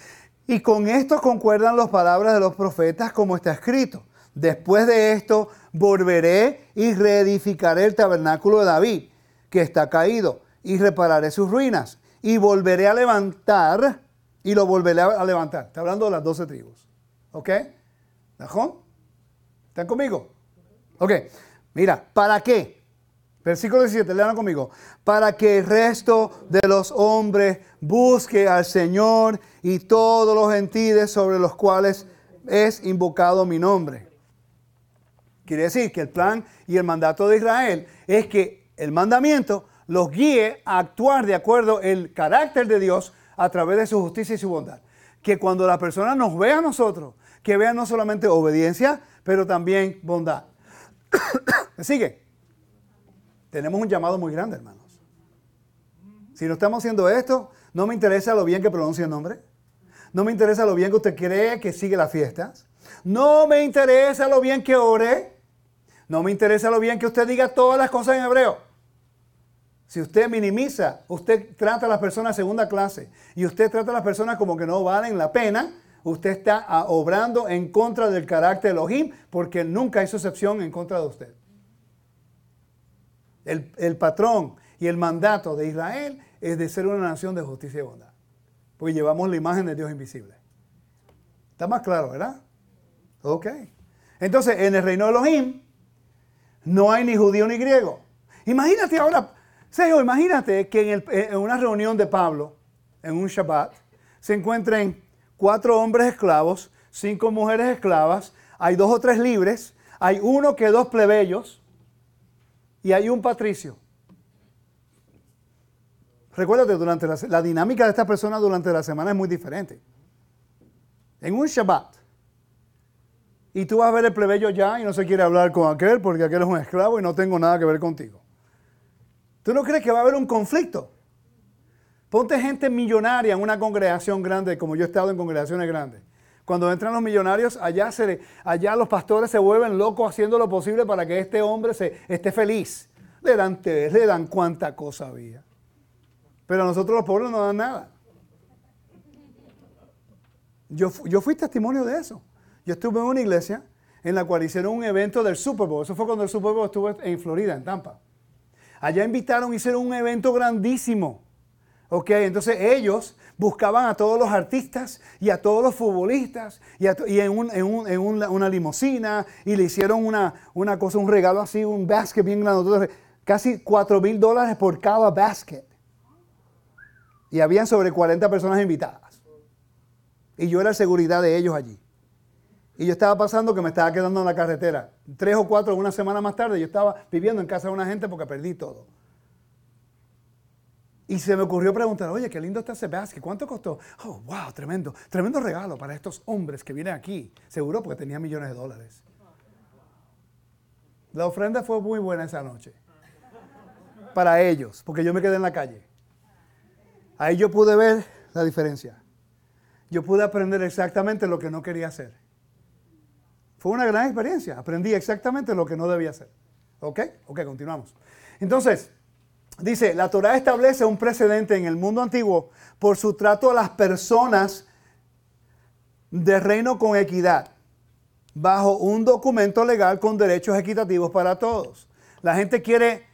y con esto concuerdan las palabras de los profetas como está escrito. Después de esto, volveré y reedificaré el tabernáculo de David, que está caído, y repararé sus ruinas, y volveré a levantar, y lo volveré a levantar. Está hablando de las doce tribus. ¿Ok? ¿Najón? ¿Están conmigo? Ok, mira, ¿para qué? Versículo 17, lean conmigo. Para que el resto de los hombres busque al Señor y todos los gentiles sobre los cuales es invocado mi nombre. Quiere decir que el plan y el mandato de Israel es que el mandamiento los guíe a actuar de acuerdo el carácter de Dios a través de su justicia y su bondad. Que cuando la persona nos vea a nosotros, que vea no solamente obediencia, pero también bondad. ¿Me [COUGHS] sigue? Tenemos un llamado muy grande, hermanos. Si no estamos haciendo esto, no me interesa lo bien que pronuncie el nombre. No me interesa lo bien que usted cree que sigue las fiestas. No me interesa lo bien que ore. No me interesa lo bien que usted diga todas las cosas en hebreo. Si usted minimiza, usted trata a las personas segunda clase y usted trata a las personas como que no valen la pena, usted está obrando en contra del carácter de Elohim porque nunca hizo excepción en contra de usted. El, el, patrón y el mandato de Israel es de ser una nación de justicia y bondad. Porque llevamos la imagen de Dios invisible. Está más claro, ¿verdad? Ok. Entonces, en el reino de Elohim no hay ni judío ni griego. Imagínate ahora, Sergio, imagínate que en, en una reunión de Pablo, en un Shabbat, se encuentren cuatro hombres esclavos, cinco mujeres esclavas, hay dos o tres libres, hay uno que dos plebeyos y hay un patricio. Recuérdate, durante la, la dinámica de estas personas durante la semana es muy diferente. En un Shabbat, y tú vas a ver el plebeyo ya y no se quiere hablar con aquel porque aquel es un esclavo y no tengo nada que ver contigo. ¿Tú no crees que va a haber un conflicto? Ponte gente millonaria en una congregación grande, como yo he estado en congregaciones grandes. Cuando entran los millonarios, allá, se, allá los pastores se vuelven locos haciendo lo posible para que este hombre se, esté feliz. Le dan té, le dan cuánta cosa había. Pero a nosotros los pobres no dan nada. Yo, yo fui testimonio de eso. Yo estuve en una iglesia en la cual hicieron un evento del Super Bowl. Eso fue cuando el Super Bowl estuvo en Florida, en Tampa. Allá invitaron, hicieron un evento grandísimo. Ok, entonces ellos buscaban a todos los artistas y a todos los futbolistas y, en, una, limusina y le hicieron una, una, cosa, un regalo así, un basket bien grande, casi 4 mil dólares por cada basket. Y habían sobre 40 personas invitadas. Y yo era seguridad de ellos allí. Y yo estaba pasando que me estaba quedando en la carretera. Tres o cuatro, una semana más tarde, yo estaba viviendo en casa de una gente porque perdí todo. Y se me ocurrió preguntar, oye, qué lindo está ese basket, ¿cuánto costó? Oh, wow, tremendo, tremendo regalo para estos hombres que vienen aquí. Seguro porque tenía millones de dólares. La ofrenda fue muy buena esa noche. Para ellos, porque yo me quedé en la calle. Ahí yo pude ver la diferencia. Yo pude aprender exactamente lo que no quería hacer. Fue una gran experiencia. Aprendí exactamente lo que no debía hacer. ¿Ok? Ok, continuamos. Entonces, dice, la Torah establece un precedente en el mundo antiguo por su trato a las personas de reino con equidad, bajo un documento legal con derechos equitativos para todos. La gente quiere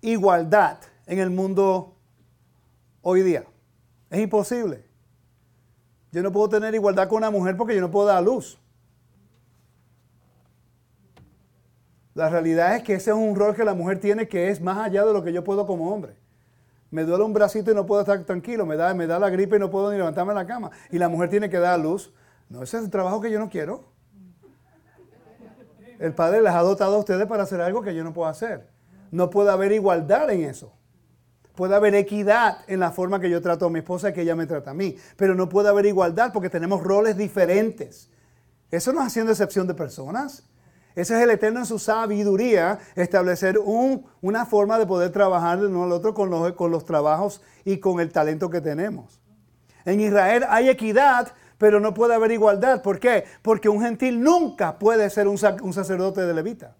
igualdad en el mundo hoy día. Es imposible. Yo no puedo tener igualdad con una mujer porque yo no puedo dar luz. La realidad es que ese es un rol que la mujer tiene que es más allá de lo que yo puedo como hombre. Me duele un bracito y no puedo estar tranquilo, me da, me da la gripe y no puedo ni levantarme en la cama. Y la mujer tiene que dar luz. No, ese es el trabajo que yo no quiero. El Padre les ha dotado a ustedes para hacer algo que yo no puedo hacer. No puede haber igualdad en eso. Puede haber equidad en la forma que yo trato a mi esposa y que ella me trata a mí. Pero no puede haber igualdad porque tenemos roles diferentes. Eso no es haciendo excepción de personas. Ese es el Eterno en su sabiduría, establecer una forma de poder trabajar de uno al otro con los, trabajos y con el talento que tenemos. En Israel hay equidad, pero no puede haber igualdad. ¿Por qué? Porque un gentil nunca puede ser un, un sacerdote de levita.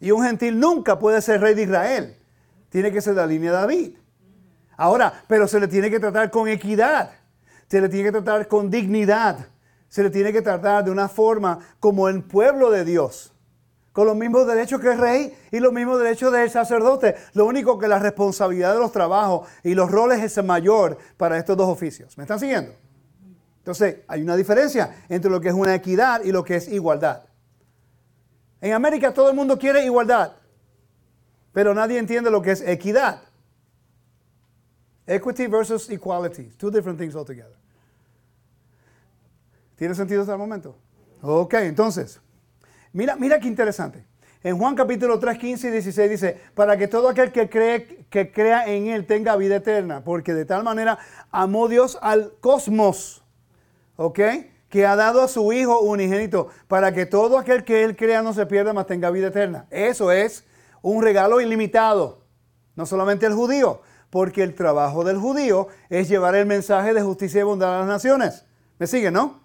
Y un gentil nunca puede ser rey de Israel. Tiene que ser de la línea de David. Ahora, pero se le tiene que tratar con equidad. Se le tiene que tratar con dignidad se le tiene que tratar de una forma como el pueblo de Dios, con los mismos derechos que el rey y los mismos derechos del sacerdote. Lo único que la responsabilidad de los trabajos y los roles es mayor para estos dos oficios. ¿Me están siguiendo? Entonces, hay una diferencia entre lo que es una equidad y lo que es igualdad. En América todo el mundo quiere igualdad, pero nadie entiende lo que es equidad. Equity versus equality, two different things altogether. ¿Tiene sentido hasta el momento? Ok, entonces, mira, mira qué interesante. En Juan capítulo 3, 15 y 16 dice, para que todo aquel que, cree, que crea en Él tenga vida eterna, porque de tal manera amó Dios al cosmos, ¿ok? Que ha dado a su Hijo unigénito, para que todo aquel que Él crea no se pierda, mas tenga vida eterna. Eso es un regalo ilimitado, no solamente el judío, porque el trabajo del judío es llevar el mensaje de justicia y bondad a las naciones. ¿Me sigue, no?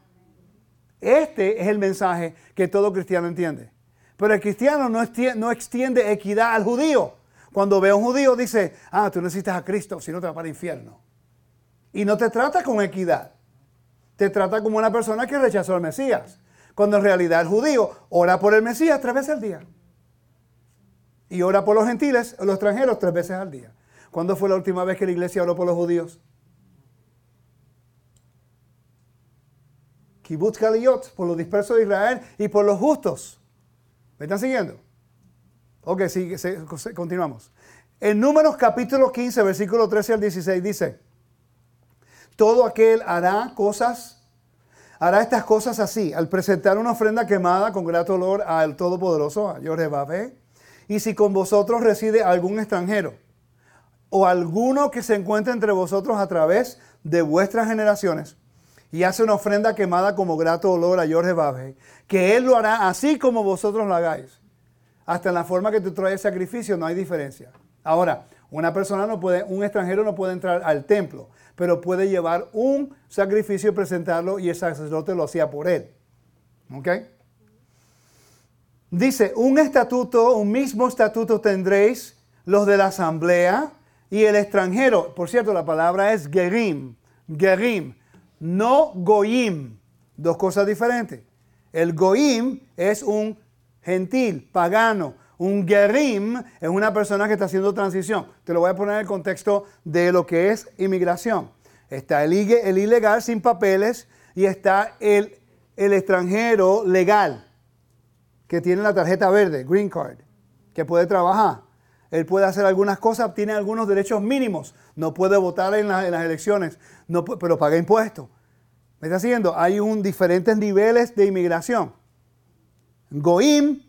Este es el mensaje que todo cristiano entiende. Pero el cristiano no extiende, equidad al judío. Cuando ve a un judío dice, ah, tú necesitas a Cristo, si no te va para el infierno. Y no te trata con equidad. Te trata como una persona que rechazó al Mesías. Cuando en realidad el judío ora por el Mesías tres veces al día. Y ora por los gentiles, los extranjeros, tres veces al día. ¿Cuándo fue la última vez que la iglesia oró por los judíos? Kibbutz Galiyot, por los dispersos de Israel y por los justos. ¿Me están siguiendo? Ok, sí, continuamos. En Números capítulo 15, versículo 13 al 16 dice, todo aquel hará cosas, hará estas cosas así, al presentar una ofrenda quemada con grato olor al Todopoderoso, a Yorebabé, y si con vosotros reside algún extranjero, o alguno que se encuentre entre vosotros a través de vuestras generaciones, y hace una ofrenda quemada como grato olor a Jorge Babe, que Él lo hará así como vosotros lo hagáis. Hasta en la forma que tú traes sacrificio no hay diferencia. Ahora, una persona no puede, un extranjero no puede entrar al templo, pero puede llevar un sacrificio y presentarlo y el sacerdote lo hacía por él. ¿Ok? Dice, un estatuto, un mismo estatuto tendréis los de la asamblea y el extranjero. Por cierto, la palabra es gerim, gerim no goim. Dos cosas diferentes. El goim es un gentil, pagano. Un gerim es una persona que está haciendo transición. Te lo voy a poner en el contexto de lo que es inmigración. Está el, el ilegal sin papeles y está el, el extranjero legal que tiene la tarjeta verde, green card, que puede trabajar. Él puede hacer algunas cosas, tiene algunos derechos mínimos. No puede votar en, las elecciones, no, pero paga impuestos. ¿Me está siguiendo? Hay un, diferentes niveles de inmigración. Goim,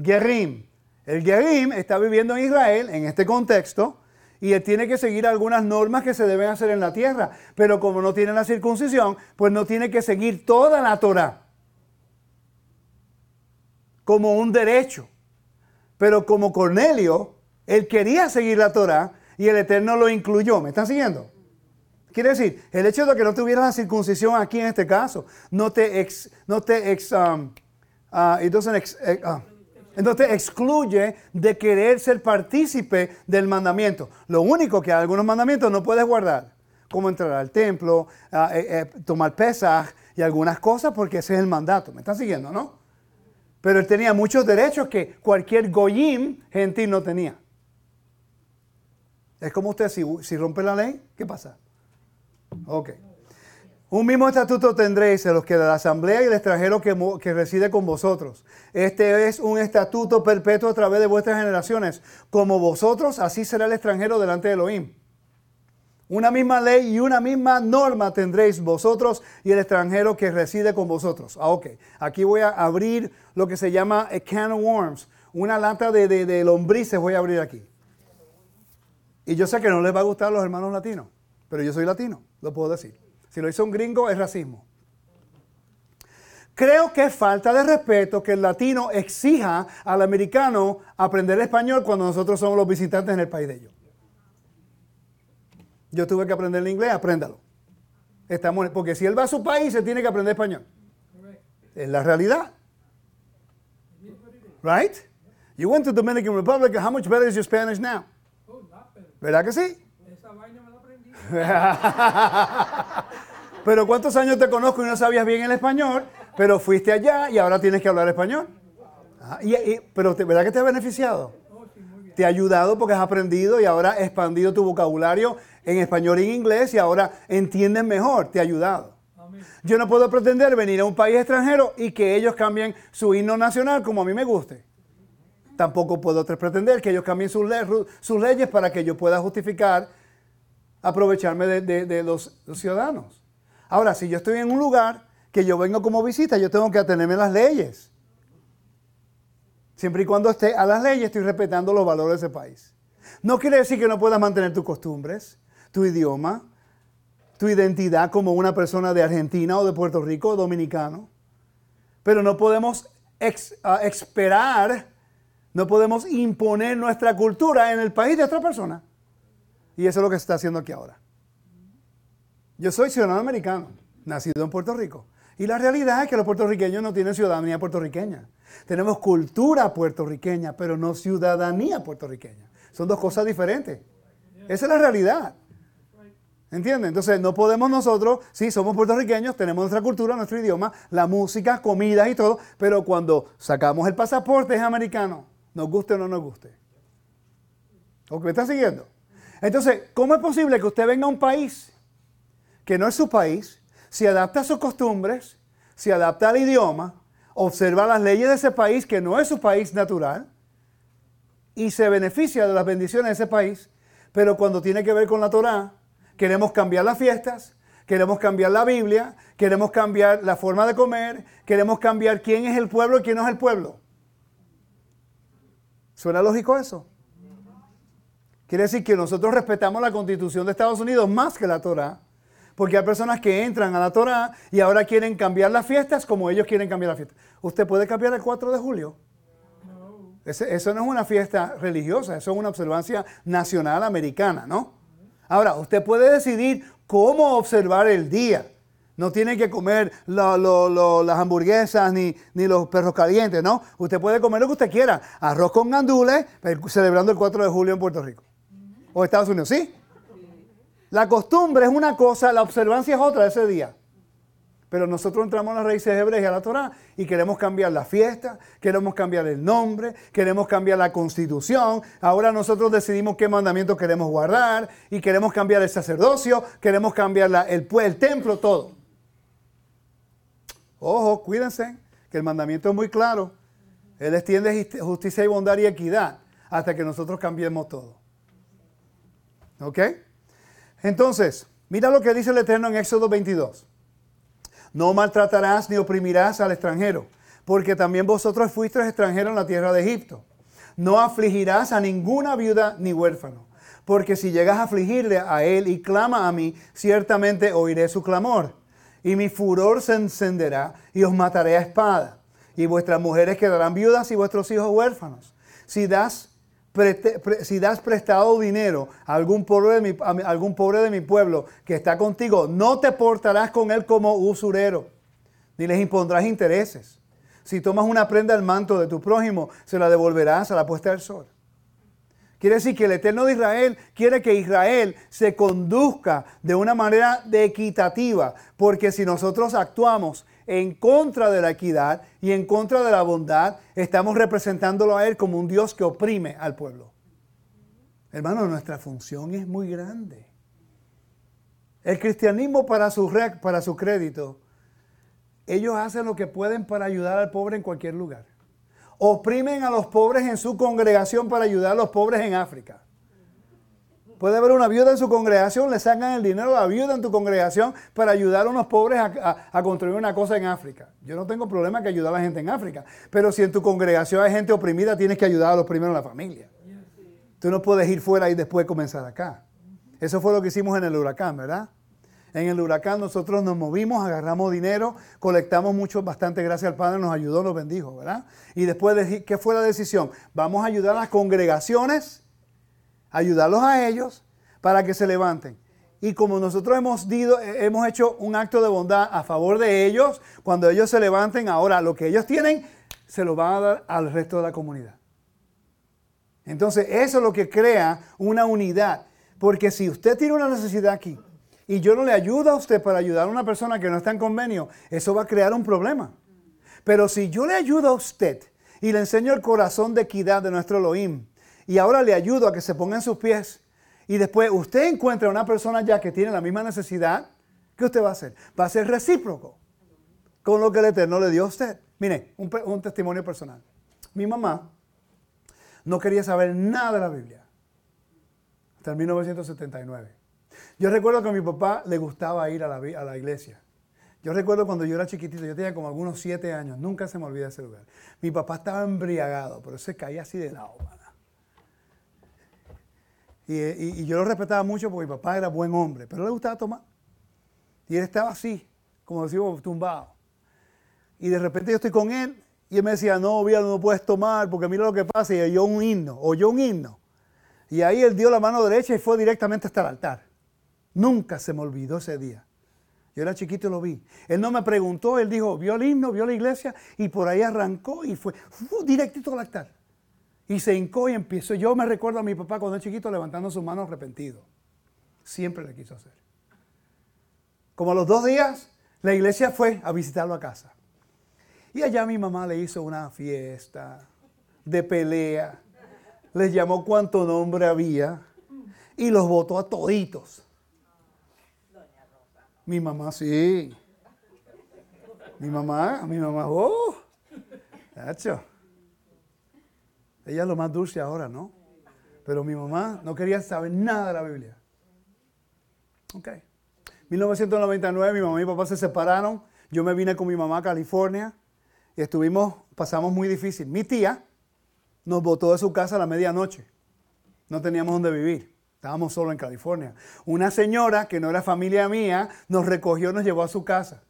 Gerim. El Gerim está viviendo en Israel en este contexto y él tiene que seguir algunas normas que se deben hacer en la tierra. Pero como no tiene la circuncisión, pues no tiene que seguir toda la Torah como un derecho. Pero como Cornelio, él quería seguir la Torah y el Eterno lo incluyó. ¿Me están siguiendo? Quiere decir, el hecho de que no tuvieras la circuncisión aquí en este caso, no te, ex, no te, ex, um, uh, eh, ah, excluye de querer ser partícipe del mandamiento. Lo único que algunos mandamientos no puedes guardar, como entrar al templo, uh, eh, eh, tomar pesaj y algunas cosas, porque ese es el mandato. ¿Me están siguiendo, no? Pero él tenía muchos derechos que cualquier goyim gentil no tenía. Es como usted, si, rompe la ley, ¿qué pasa? Ok. Un mismo estatuto tendréis en los que de la asamblea y el extranjero que, que, reside con vosotros. Este es un estatuto perpetuo a través de vuestras generaciones. Como vosotros, así será el extranjero delante de Elohim. Una misma ley y una misma norma tendréis vosotros y el extranjero que reside con vosotros. Ah, ok. Aquí voy a abrir lo que se llama a can of worms. Una lata de, de lombrices voy a abrir aquí. Y yo sé que no les va a gustar a los hermanos latinos, pero yo soy latino, lo puedo decir. Si lo hizo un gringo es racismo. Creo que es falta de respeto que el latino exija al americano aprender español cuando nosotros somos los visitantes en el país de ellos. Yo tuve que aprender el inglés, apréndalo. Estamos, porque si él va a su país, se tiene que aprender español. Es la realidad. Right? You went to Dominican Republic, how much better is your Spanish now? ¿Verdad que sí? [LAUGHS] Pero ¿cuántos años te conozco y no sabías bien el español? Pero fuiste allá y ahora tienes que hablar español. Ah, pero ¿verdad que te ha beneficiado? Te ha ayudado porque has aprendido y ahora has expandido tu vocabulario en español y en inglés y ahora entiendes mejor. Te ha ayudado. Yo no puedo pretender venir a un país extranjero y que ellos cambien su himno nacional como a mí me guste. Tampoco puedo pretender que ellos cambien sus, leyes para que yo pueda justificar aprovecharme de, los, ciudadanos. Ahora, si yo estoy en un lugar que yo vengo como visita, yo tengo que atenerme a las leyes. Siempre y cuando esté a las leyes, estoy respetando los valores de ese país. No quiere decir que no puedas mantener tus costumbres, tu idioma, tu identidad como una persona de Argentina o de Puerto Rico o dominicano. Pero no podemos ah, esperar no podemos imponer nuestra cultura en el país de otra persona. Y eso es lo que se está haciendo aquí ahora. Yo soy ciudadano americano, nacido en Puerto Rico. Y la realidad es que los puertorriqueños no tienen ciudadanía puertorriqueña. Tenemos cultura puertorriqueña, pero no ciudadanía puertorriqueña. Son dos cosas diferentes. Esa es la realidad. ¿Entienden? Entonces no podemos nosotros, sí, somos puertorriqueños, tenemos nuestra cultura, nuestro idioma, la música, comida y todo, pero cuando sacamos el pasaporte es americano nos guste o no nos guste. ¿O me está siguiendo? Entonces, ¿cómo es posible que usted venga a un país que no es su país, se adapta a sus costumbres, se adapta al idioma, observa las leyes de ese país que no es su país natural y se beneficia de las bendiciones de ese país, pero cuando tiene que ver con la Torá, queremos cambiar las fiestas, queremos cambiar la Biblia, queremos cambiar la forma de comer, queremos cambiar quién es el pueblo y quién no es el pueblo. ¿Suena lógico eso? Quiere decir que nosotros respetamos la constitución de Estados Unidos más que la Torah. Porque hay personas que entran a la Torah y ahora quieren cambiar las fiestas como ellos quieren cambiar las fiestas. ¿Usted puede cambiar el 4 de julio? eso no es una fiesta religiosa, eso es una observancia nacional americana, ¿no? Ahora, usted puede decidir cómo observar el día. No tiene que comer las hamburguesas ni, los perros calientes, ¿no? Usted puede comer lo que usted quiera. Arroz con gandules, celebrando el 4 de julio en Puerto Rico. O Estados Unidos, ¿sí? La costumbre es una cosa, la observancia es otra ese día. Pero nosotros entramos a las raíces hebreas y a la Torah y queremos cambiar la fiesta, queremos cambiar el nombre, queremos cambiar la constitución. Ahora nosotros decidimos qué mandamientos queremos guardar y queremos cambiar el sacerdocio, queremos cambiar el, el templo, todo. Ojo, cuídense, que el mandamiento es muy claro. Él extiende justicia y bondad y equidad hasta que nosotros cambiemos todo. ¿Ok? Entonces, mira lo que dice el Eterno en Éxodo 22. No maltratarás ni oprimirás al extranjero, porque también vosotros fuisteis extranjeros en la tierra de Egipto. No afligirás a ninguna viuda ni huérfano, porque si llegas a afligirle a él y clama a mí, ciertamente oiré su clamor y mi furor se encenderá y os mataré a espada. Y vuestras mujeres quedarán viudas y vuestros hijos huérfanos. Si das, si das prestado dinero a algún, pobre de mi, pueblo que está contigo, no te portarás con él como usurero, ni les impondrás intereses. Si tomas una prenda del manto de tu prójimo, se la devolverás a la puesta del sol. Quiere decir que el Eterno de Israel quiere que Israel se conduzca de una manera de equitativa, porque si nosotros actuamos en contra de la equidad y en contra de la bondad, estamos representándolo a Él como un Dios que oprime al pueblo. Hermano, nuestra función es muy grande. El cristianismo para su, para su crédito, ellos hacen lo que pueden para ayudar al pobre en cualquier lugar oprimen a los pobres en su congregación para ayudar a los pobres en África. Puede haber una viuda en su congregación, le sacan el dinero a la viuda en tu congregación para ayudar a unos pobres a, construir una cosa en África. Yo no tengo problema que ayudar a la gente en África, pero si en tu congregación hay gente oprimida, tienes que ayudar a los primeros en la familia. Tú no puedes ir fuera y después comenzar acá. Eso fue lo que hicimos en el huracán, ¿verdad? En el huracán nosotros nos movimos, agarramos dinero, colectamos mucho, bastante, gracias al Padre, nos ayudó, nos bendijo, ¿verdad? Y después, ¿qué fue la decisión? Vamos a ayudar a las congregaciones ayudarlos a ellos para que se levanten. Y como nosotros hemos, hemos hecho un acto de bondad a favor de ellos, cuando ellos se levanten, ahora lo que ellos tienen, se lo van a dar al resto de la comunidad. Entonces, eso es lo que crea una unidad. Porque si usted tiene una necesidad aquí y yo no le ayudo a usted para ayudar a una persona que no está en convenio, eso va a crear un problema. Pero si yo le ayudo a usted y le enseño el corazón de equidad de nuestro Elohim, y ahora le ayudo a que se ponga en sus pies y después usted encuentra a una persona ya que tiene la misma necesidad, ¿qué usted va a hacer? Va a ser recíproco con lo que el Eterno le dio a usted. Mire, un, un testimonio personal. Mi mamá no quería saber nada de la Biblia hasta el 1979. Yo recuerdo que a mi papá le gustaba ir a la, a la iglesia. Yo recuerdo cuando yo era chiquitito, yo tenía como algunos siete años, nunca se me olvida ese lugar. Mi papá estaba embriagado, pero se caía así de lado. Y, yo lo respetaba mucho porque mi papá era buen hombre, pero le gustaba tomar. Y él estaba así, como decimos, tumbado. Y de repente yo estoy con él y él me decía, no, Vía, no puedes tomar porque mira lo que pasa. Y oyó un himno, oyó un himno. Y ahí él dio la mano derecha y fue directamente hasta el altar. Nunca se me olvidó ese día. Yo era chiquito y lo vi. Él no me preguntó, él dijo, vio el himno, vio la iglesia y por ahí arrancó y fue, fue directito al altar. Y se hincó y empezó. Yo me recuerdo a mi papá cuando era chiquito levantando sus manos arrepentido. Siempre le quiso hacer. Como a los dos días, la iglesia fue a visitarlo a casa. Y allá mi mamá le hizo una fiesta de pelea. Les llamó cuánto nombre había y los votó a toditos. Mi mamá sí. Mi mamá, mi mamá, oh, hecho. Ella es lo más dulce ahora, ¿no? Pero mi mamá no quería saber nada de la Biblia. Ok. 1999 mi mamá y mi papá se separaron. Yo me vine con mi mamá a California y estuvimos, pasamos muy difícil. Mi tía nos botó de su casa a la medianoche. No teníamos dónde vivir. Estábamos solo en California. Una señora que no era familia mía nos recogió, nos llevó a su casa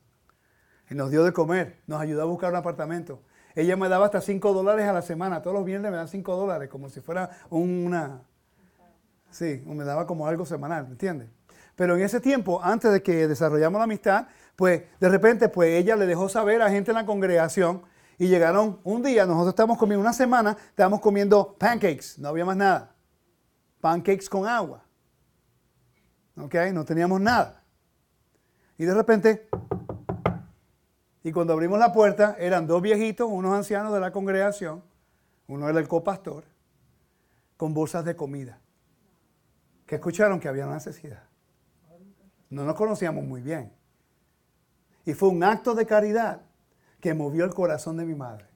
y nos dio de comer, nos ayudó a buscar un apartamento. Ella me daba hasta 5 dólares a la semana. Todos los viernes me dan 5 dólares, como si fuera una... Sí, me daba como algo semanal, ¿me entiendes? Pero en ese tiempo, antes de que desarrollamos la amistad, pues de repente, pues ella le dejó saber a gente en la congregación y llegaron un día, nosotros estábamos comiendo una semana, estábamos comiendo pancakes, no había más nada. Pancakes con agua. ¿Ok? No teníamos nada. Y de repente, y cuando abrimos la puerta, eran dos viejitos, unos ancianos de la congregación, uno era el copastor, con bolsas de comida, que escucharon que había una necesidad. No nos conocíamos muy bien. Y fue un acto de caridad que movió el corazón de mi madre.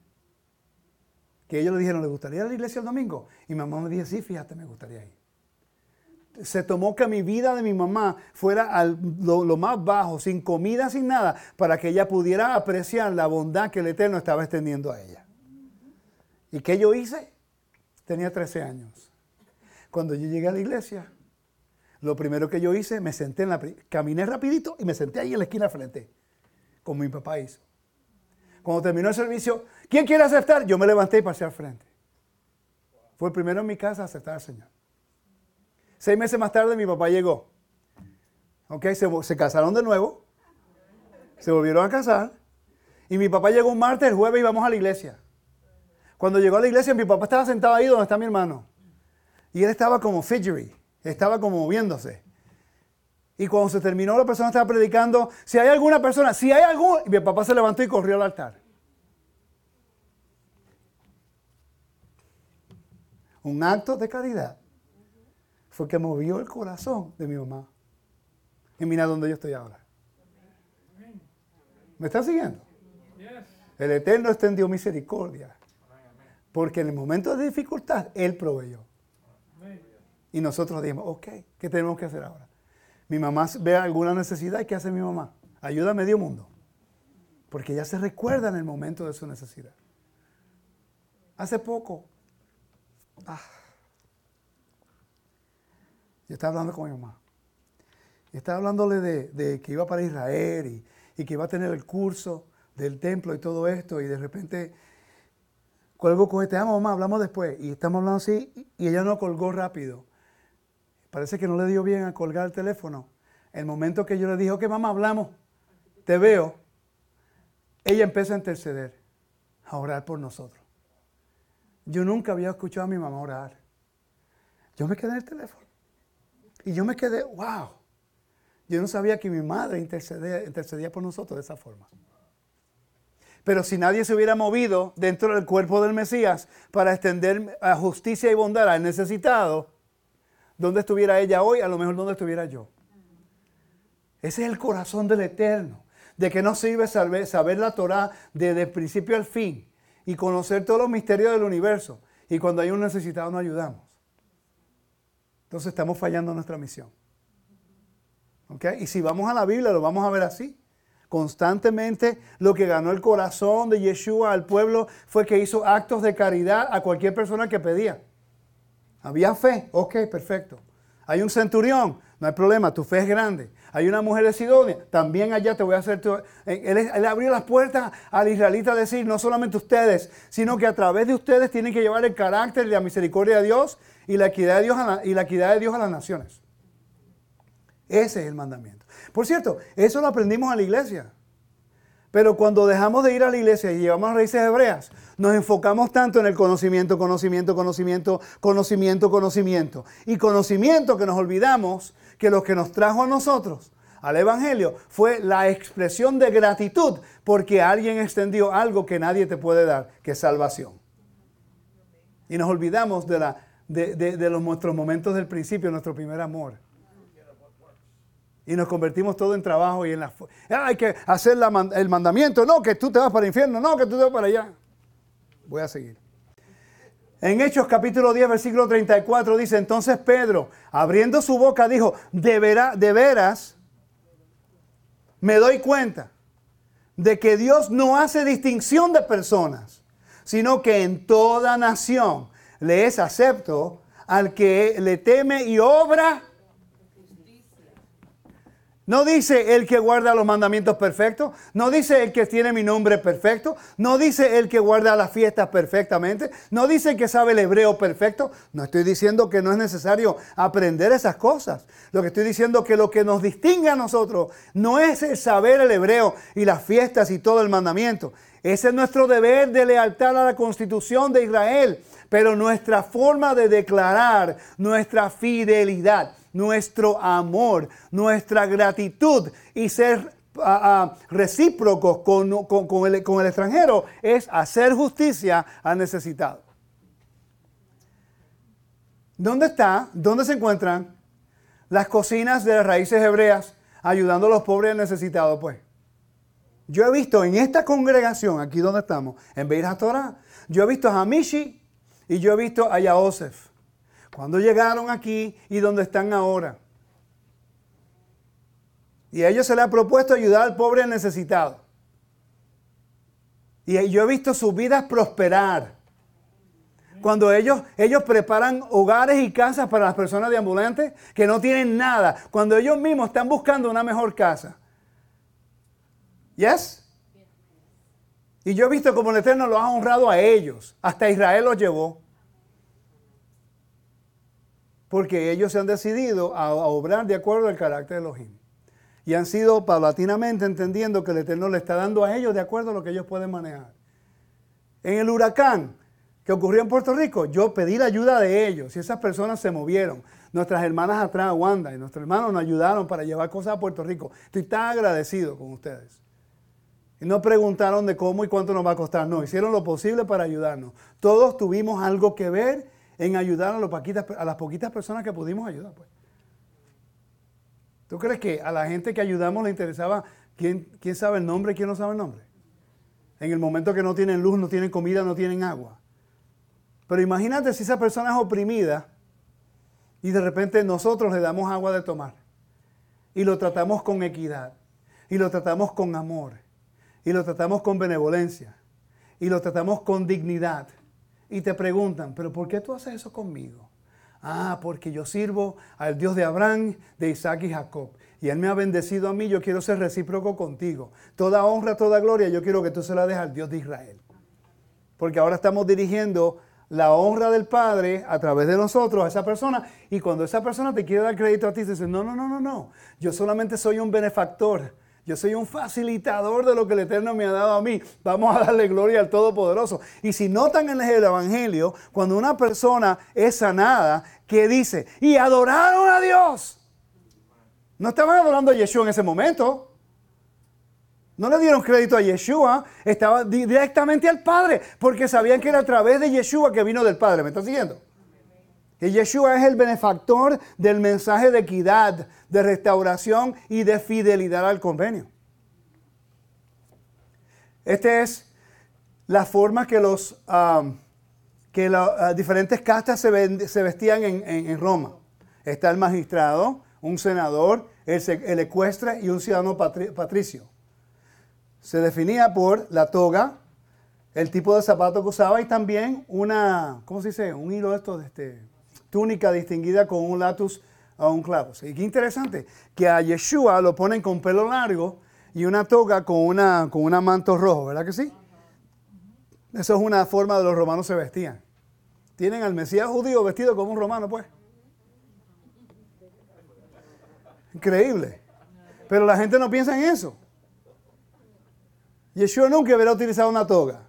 Que ellos le dijeron, ¿le gustaría ir a la iglesia el domingo? Y mi mamá me dijo, sí, fíjate, me gustaría ir se tomó que mi vida de mi mamá fuera al, lo, más bajo, sin comida, sin nada, para que ella pudiera apreciar la bondad que el Eterno estaba extendiendo a ella. ¿Y qué yo hice? Tenía 13 años. Cuando yo llegué a la iglesia, lo primero que yo hice, me senté en la... Caminé rapidito y me senté ahí en la esquina frente, como mi papá hizo. Cuando terminó el servicio, ¿quién quiere aceptar? Yo me levanté y pasé al frente. Fue el primero en mi casa a aceptar al Señor. Seis meses más tarde mi papá llegó. Ok, se, casaron de nuevo. Se volvieron a casar. Y mi papá llegó un martes, el jueves íbamos a la iglesia. Cuando llegó a la iglesia, mi papá estaba sentado ahí donde está mi hermano. Y él estaba como fidgety, estaba como moviéndose. Y cuando se terminó, la persona estaba predicando, si hay alguna persona, si hay algún... Y mi papá se levantó y corrió al altar. Un acto de caridad fue que movió el corazón de mi mamá. Y mira dónde yo estoy ahora. ¿Me están siguiendo? El Eterno extendió misericordia. Porque en el momento de dificultad, Él proveyó. Y nosotros dijimos, ok, ¿qué tenemos que hacer ahora? Mi mamá ve alguna necesidad y ¿qué hace mi mamá? Ayuda a medio mundo. Porque ella se recuerda en el momento de su necesidad. Hace poco, ah, yo estaba hablando con mi mamá. Estaba hablándole de, que iba para Israel y, que iba a tener el curso del templo y todo esto. Y de repente cuelgo con este, amo mamá, hablamos después. Y estamos hablando así y ella no colgó rápido. Parece que no le dio bien a colgar el teléfono. El momento que yo le dije, ok mamá, hablamos, te veo. Ella empezó a interceder, a orar por nosotros. Yo nunca había escuchado a mi mamá orar. Yo me quedé en el teléfono. Y yo me quedé, wow. Yo no sabía que mi madre intercedía, intercedía por nosotros de esa forma. Pero si nadie se hubiera movido dentro del cuerpo del Mesías para extender a justicia y bondad al necesitado, ¿dónde estuviera ella hoy? A lo mejor ¿dónde estuviera yo. Ese es el corazón del Eterno. De que no sirve saber, saber la Torah desde el principio al fin y conocer todos los misterios del universo. Y cuando hay un necesitado no ayudamos. Entonces estamos fallando nuestra misión. Y si vamos a la Biblia, lo vamos a ver así. Constantemente lo que ganó el corazón de Yeshua al pueblo fue que hizo actos de caridad a cualquier persona que pedía. Había fe, ok, perfecto. Hay un centurión, no hay problema, tu fe es grande. Hay una mujer de Sidonia, también allá te voy a hacer... Él, él, abrió las puertas al israelita a decir, no solamente ustedes, sino que a través de ustedes tienen que llevar el carácter y la misericordia de Dios y la equidad de Dios y la equidad de Dios a las naciones. Ese es el mandamiento. Por cierto, eso lo aprendimos en la iglesia. Pero cuando dejamos de ir a la iglesia y llevamos raíces hebreas, nos enfocamos tanto en el conocimiento, conocimiento, conocimiento, conocimiento, conocimiento. Y conocimiento que nos olvidamos que lo que nos trajo a nosotros al Evangelio fue la expresión de gratitud porque alguien extendió algo que nadie te puede dar, que es salvación. Y nos olvidamos de, la, de, los, nuestros momentos del principio, nuestro primer amor. Y nos convertimos todo en trabajo y en la... hay que hacer el mandamiento. No, que tú te vas para el infierno. No, que tú te vas para allá. Voy a seguir. En Hechos capítulo 10, versículo 34 dice, entonces Pedro, abriendo su boca, dijo, de, de veras, me doy cuenta de que Dios no hace distinción de personas, sino que en toda nación le es acepto al que le teme y obra no dice el que guarda los mandamientos perfectos. No dice el que tiene mi nombre perfecto. No dice el que guarda las fiestas perfectamente. No dice el que sabe el hebreo perfecto. No estoy diciendo que no es necesario aprender esas cosas. Lo que estoy diciendo es que lo que nos distingue a nosotros no es el saber el hebreo y las fiestas y todo el mandamiento. Ese es nuestro deber de lealtad a la constitución de Israel. Pero nuestra forma de declarar nuestra fidelidad nuestro amor, nuestra gratitud y ser ah, ah, recíprocos con, el, con el extranjero es hacer justicia al necesitado. ¿Dónde está? ¿Dónde se encuentran las cocinas de las raíces hebreas ayudando a los pobres y necesitados? Pues yo he visto en esta congregación, aquí donde estamos, en Beir Torah, yo he visto a Hamishi y yo he visto a Yahosef. Cuando llegaron aquí y donde están ahora. Y a ellos se les ha propuesto ayudar al pobre necesitado. Y yo he visto sus vidas prosperar. Cuando ellos, ellos preparan hogares y casas para las personas de ambulantes que no tienen nada. Cuando ellos mismos están buscando una mejor casa. ¿Yes? Y yo he visto como el Eterno los ha honrado a ellos. Hasta Israel los llevó porque ellos se han decidido a, obrar de acuerdo al carácter de Elohim. Y han sido paulatinamente entendiendo que el Eterno le está dando a ellos de acuerdo a lo que ellos pueden manejar. En el huracán que ocurrió en Puerto Rico, yo pedí la ayuda de ellos y esas personas se movieron. Nuestras hermanas atrás, Wanda y nuestros hermanos nos ayudaron para llevar cosas a Puerto Rico. Estoy tan agradecido con ustedes. Y no preguntaron de cómo y cuánto nos va a costar, no, hicieron lo posible para ayudarnos. Todos tuvimos algo que ver en ayudar a, las poquitas personas que pudimos ayudar. Pues. ¿Tú crees que a la gente que ayudamos le interesaba quién, quién sabe el nombre y quién no sabe el nombre? En el momento que no tienen luz, no tienen comida, no tienen agua. Pero imagínate si esa persona es oprimida Y de repente nosotros le damos agua de tomar. Y lo tratamos con equidad. Y lo tratamos con amor. Y lo tratamos con benevolencia. Y lo tratamos con dignidad. Y te preguntan, pero ¿por qué tú haces eso conmigo? Ah, porque yo sirvo al Dios de Abraham, de Isaac y Jacob. Y Él me ha bendecido a mí, yo quiero ser recíproco contigo. Toda honra, toda gloria, yo quiero que tú se la dejes al Dios de Israel. Porque ahora estamos dirigiendo la honra del Padre a través de nosotros a esa persona. Y cuando esa persona te quiere dar crédito a ti, te dice, no, no, no, no, no. Yo solamente soy un benefactor. Yo soy un facilitador de lo que el Eterno me ha dado a mí. Vamos a darle gloria al Todopoderoso. Y si notan en el Evangelio, cuando una persona es sanada, ¿qué dice? Y adoraron a Dios. No estaban adorando a Yeshua en ese momento. No le dieron crédito a Yeshua, estaba directamente al Padre, porque sabían que era a través de Yeshua que vino del Padre. ¿Me estás siguiendo? Que Yeshua es el benefactor del mensaje de equidad, de restauración y de fidelidad al convenio. Esta es la forma que los que las ah, diferentes castas se, vestían en, Roma. Está el magistrado, un senador, el, el ecuestre y un ciudadano patricio se definía por la toga, el tipo de zapato que usaba y también una, ¿cómo se dice? Un hilo de esto, de este, túnica distinguida con un latus o un clavo. Y qué interesante, que a Yeshua lo ponen con pelo largo y una toga con una, con una manto rojo, ¿verdad que sí? Eso es una forma de los romanos se vestían. Tienen al Mesías judío vestido como un romano, pues. Increíble. Pero la gente no piensa en eso. Yeshua nunca hubiera utilizado una toga.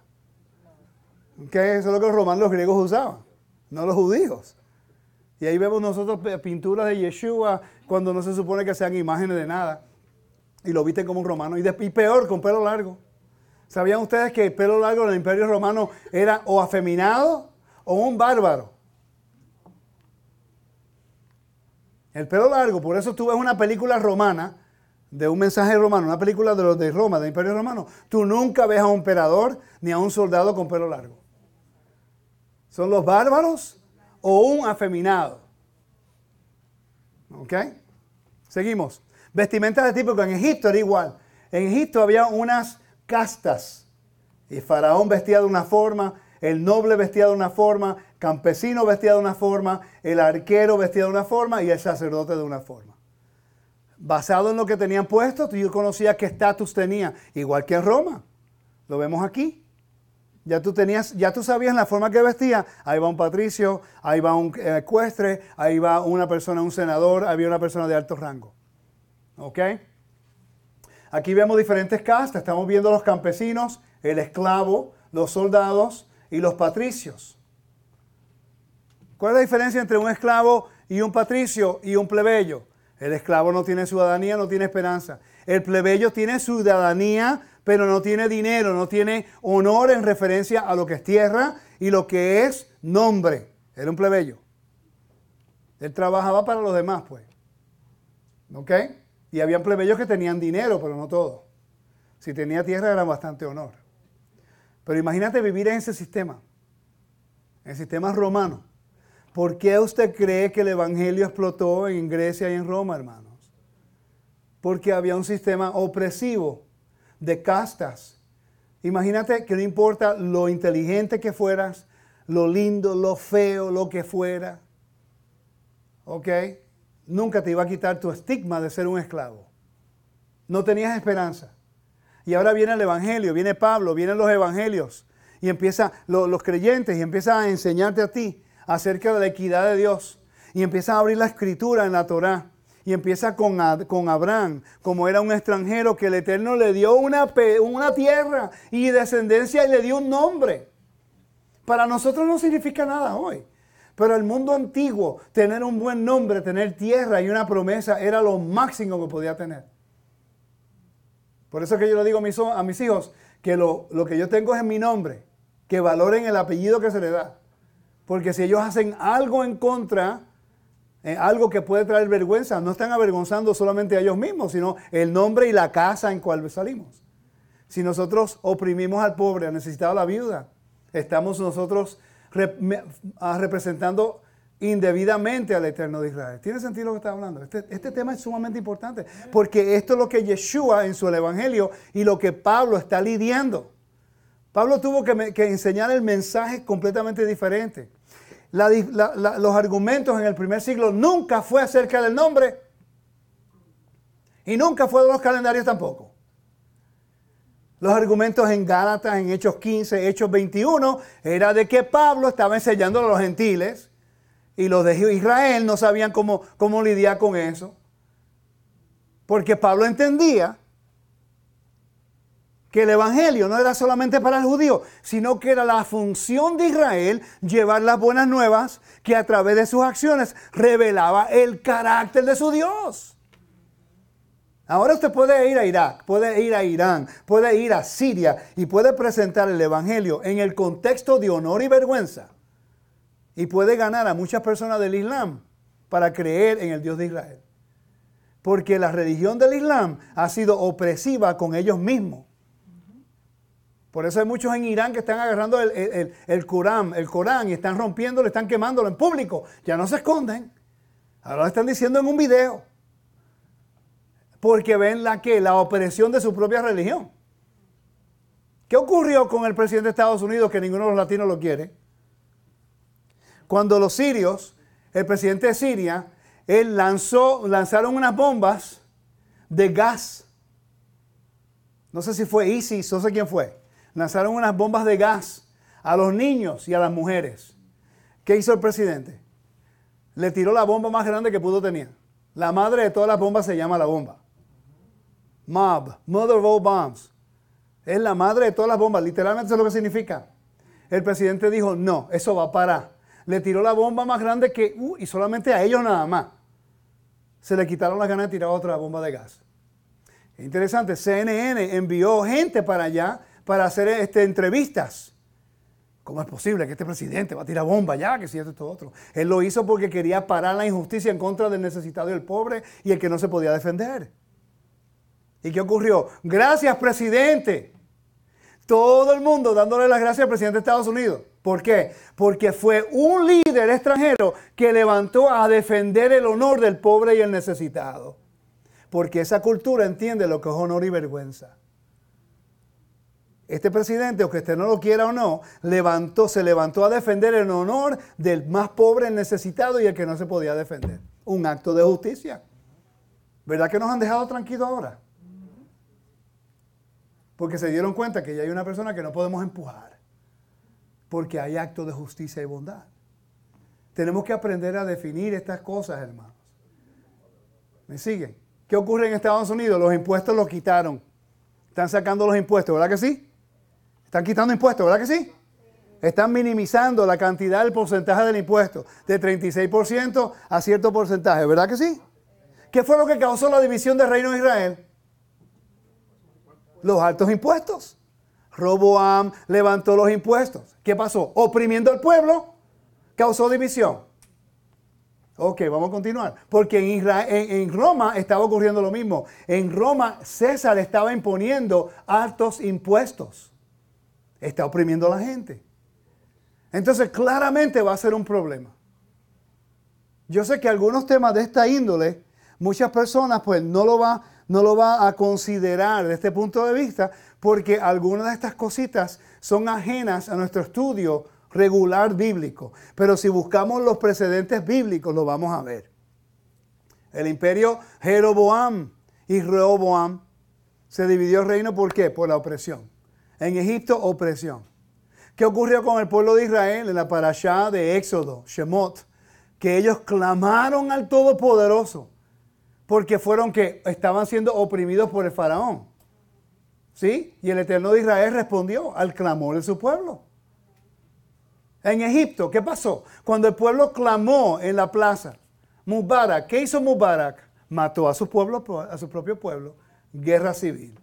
Que eso es lo que los romanos los griegos usaban, no los judíos. Y ahí vemos nosotros pinturas de Yeshua cuando no se supone que sean imágenes de nada. Y lo visten como un romano. Y, y peor, con pelo largo. ¿Sabían ustedes que el pelo largo en el imperio romano era o afeminado o un bárbaro? El pelo largo, por eso tú ves una película romana de un mensaje romano, una película de los de Roma, del Imperio Romano, tú nunca ves a un emperador ni a un soldado con pelo largo. Son los bárbaros o un afeminado. ¿Ok? Seguimos. Vestimentas de tipo en Egipto era igual. En Egipto había unas castas. Y Faraón vestía de una forma, el noble vestía de una forma, campesino vestía de una forma, el arquero vestía de una forma y el sacerdote de una forma basado en lo que tenían puesto, tú conocías qué estatus tenía, igual que en Roma. Lo vemos aquí. Ya tú tenías, ya tú sabías la forma que vestía. Ahí va un patricio, ahí va un ecuestre, ahí va una persona, un senador, había una persona de alto rango. ¿Ok? Aquí vemos diferentes castas. Estamos viendo los campesinos, el esclavo, los soldados y los patricios. ¿Cuál es la diferencia entre un esclavo y un patricio y un plebeyo? El esclavo no tiene ciudadanía, no tiene esperanza. El plebeyo tiene ciudadanía, pero no tiene dinero, no tiene honor en referencia a lo que es tierra y lo que es nombre. Era un plebeyo. Él trabajaba para los demás, pues. ¿Ok? Y había plebeyos que tenían dinero, pero no todos. Si tenía tierra era bastante honor. Pero imagínate vivir en ese sistema, en el sistema romano. ¿Por qué usted cree que el Evangelio explotó en Grecia y en Roma, hermanos? Porque había un sistema opresivo de castas. Imagínate que no importa lo inteligente que fueras, lo lindo, lo feo, lo que fuera. ¿Ok? Nunca te iba a quitar tu estigma de ser un esclavo. No tenías esperanza. Y ahora viene el Evangelio, viene Pablo, vienen los Evangelios. Y empieza los creyentes y empieza a enseñarte a ti acerca de la equidad de Dios. Y empieza a abrir la escritura en la Torá. Y empieza con, con Abraham, como era un extranjero que el Eterno le dio una, una tierra y descendencia y le dio un nombre. Para nosotros no significa nada hoy. Pero el mundo antiguo, tener un buen nombre, tener tierra y una promesa era lo máximo que podía tener. Por eso que yo le digo a mis, hijos que lo, lo, que yo tengo es en mi nombre, que valoren el apellido que se le da. Porque si ellos hacen algo en contra, eh, algo que puede traer vergüenza, no están avergonzando solamente a ellos mismos, sino el nombre y la casa en cual salimos. Si nosotros oprimimos al pobre, al necesitado, la viuda, estamos nosotros ah, representando indebidamente al Eterno de Israel. ¿Tiene sentido lo que está hablando? Este, este, tema es sumamente importante porque esto es lo que Yeshua en su Evangelio y lo que Pablo está lidiando. Pablo tuvo que, enseñar el mensaje completamente diferente. Los argumentos en el primer siglo nunca fue acerca del nombre y nunca fue de los calendarios tampoco. Los argumentos en Gálatas, en Hechos 15, Hechos 21, era de que Pablo estaba enseñando a los gentiles y los de Israel no sabían cómo, cómo lidiar con eso. Porque Pablo entendía que el Evangelio no era solamente para el judío, sino que era la función de Israel llevar las buenas nuevas que a través de sus acciones revelaba el carácter de su Dios. Ahora usted puede ir a Irak, puede ir a Irán, puede ir a Siria y puede presentar el Evangelio en el contexto de honor y vergüenza. Y puede ganar a muchas personas del Islam para creer en el Dios de Israel. Porque la religión del Islam ha sido opresiva con ellos mismos. Por eso hay muchos en Irán que están agarrando el, Corán, el Corán y están rompiéndolo, están quemándolo en público. Ya no se esconden. Ahora lo están diciendo en un video porque ven la que la opresión de su propia religión. ¿Qué ocurrió con el presidente de Estados Unidos que ninguno de los latinos lo quiere? Cuando los sirios, el presidente de Siria, él lanzó, lanzaron unas bombas de gas. No sé si fue ISIS, no sé quién fue. Lanzaron unas bombas de gas a los niños y a las mujeres. ¿Qué hizo el presidente? Le tiró la bomba más grande que pudo tener. La madre de todas las bombas se llama la bomba. Mob, Mother of All Bombs. Es la madre de todas las bombas, literalmente es lo que significa. El presidente dijo, no, eso va a parar. Le tiró la bomba más grande que, uh, y solamente a ellos nada más. Se le quitaron las ganas de tirar otra bomba de gas. Interesante, CNN envió gente para allá para hacer este, entrevistas. ¿Cómo es posible que este presidente va a tirar bomba ya? Que si esto, esto, otro. Él lo hizo porque quería parar la injusticia en contra del necesitado y el pobre y el que no se podía defender. ¿Y qué ocurrió? Gracias, presidente. Todo el mundo dándole las gracias al presidente de Estados Unidos. ¿Por qué? Porque fue un líder extranjero que levantó a defender el honor del pobre y el necesitado. Porque esa cultura entiende lo que es honor y vergüenza. Este presidente, aunque usted no lo quiera o no, levantó, se levantó a defender el honor del más pobre, el necesitado y el que no se podía defender. Un acto de justicia. ¿Verdad que nos han dejado tranquilos ahora? porque se dieron cuenta que ya hay una persona que no podemos empujar, porque hay actos de justicia y bondad. Tenemos que aprender a definir estas cosas, hermanos. ¿Me siguen? ¿Qué ocurre en Estados Unidos? Los impuestos los quitaron. Están sacando los impuestos, ¿verdad que sí? Están quitando impuestos, ¿verdad que sí? Están minimizando la cantidad del porcentaje del impuesto de 36% a cierto porcentaje, ¿verdad que sí? ¿Qué fue lo que causó la división del reino de Israel? los altos impuestos. Roboam levantó los impuestos. ¿Qué pasó? Oprimiendo al pueblo, causó división. Ok, vamos a continuar. Porque en, en, Roma estaba ocurriendo lo mismo. En Roma César estaba imponiendo altos impuestos. Está oprimiendo a la gente. Entonces claramente va a ser un problema. Yo sé que algunos temas de esta índole, muchas personas pues no lo van no va a considerar desde este punto de vista porque algunas de estas cositas son ajenas a nuestro estudio regular bíblico. Pero si buscamos los precedentes bíblicos, lo vamos a ver. El imperio Jeroboam y Rehoboam se dividió el reino ¿por qué? Por la opresión. En Egipto, opresión. ¿Qué ocurrió con el pueblo de Israel en la parashá de Éxodo, Shemot? Que ellos clamaron al Todopoderoso porque fueron que estaban siendo oprimidos por el faraón. ¿Sí? Y el Eterno de Israel respondió al clamor de su pueblo. En Egipto, ¿qué pasó? Cuando el pueblo clamó en la plaza, Mubarak, ¿qué hizo Mubarak? Mató a su pueblo, a su propio pueblo, guerra civil.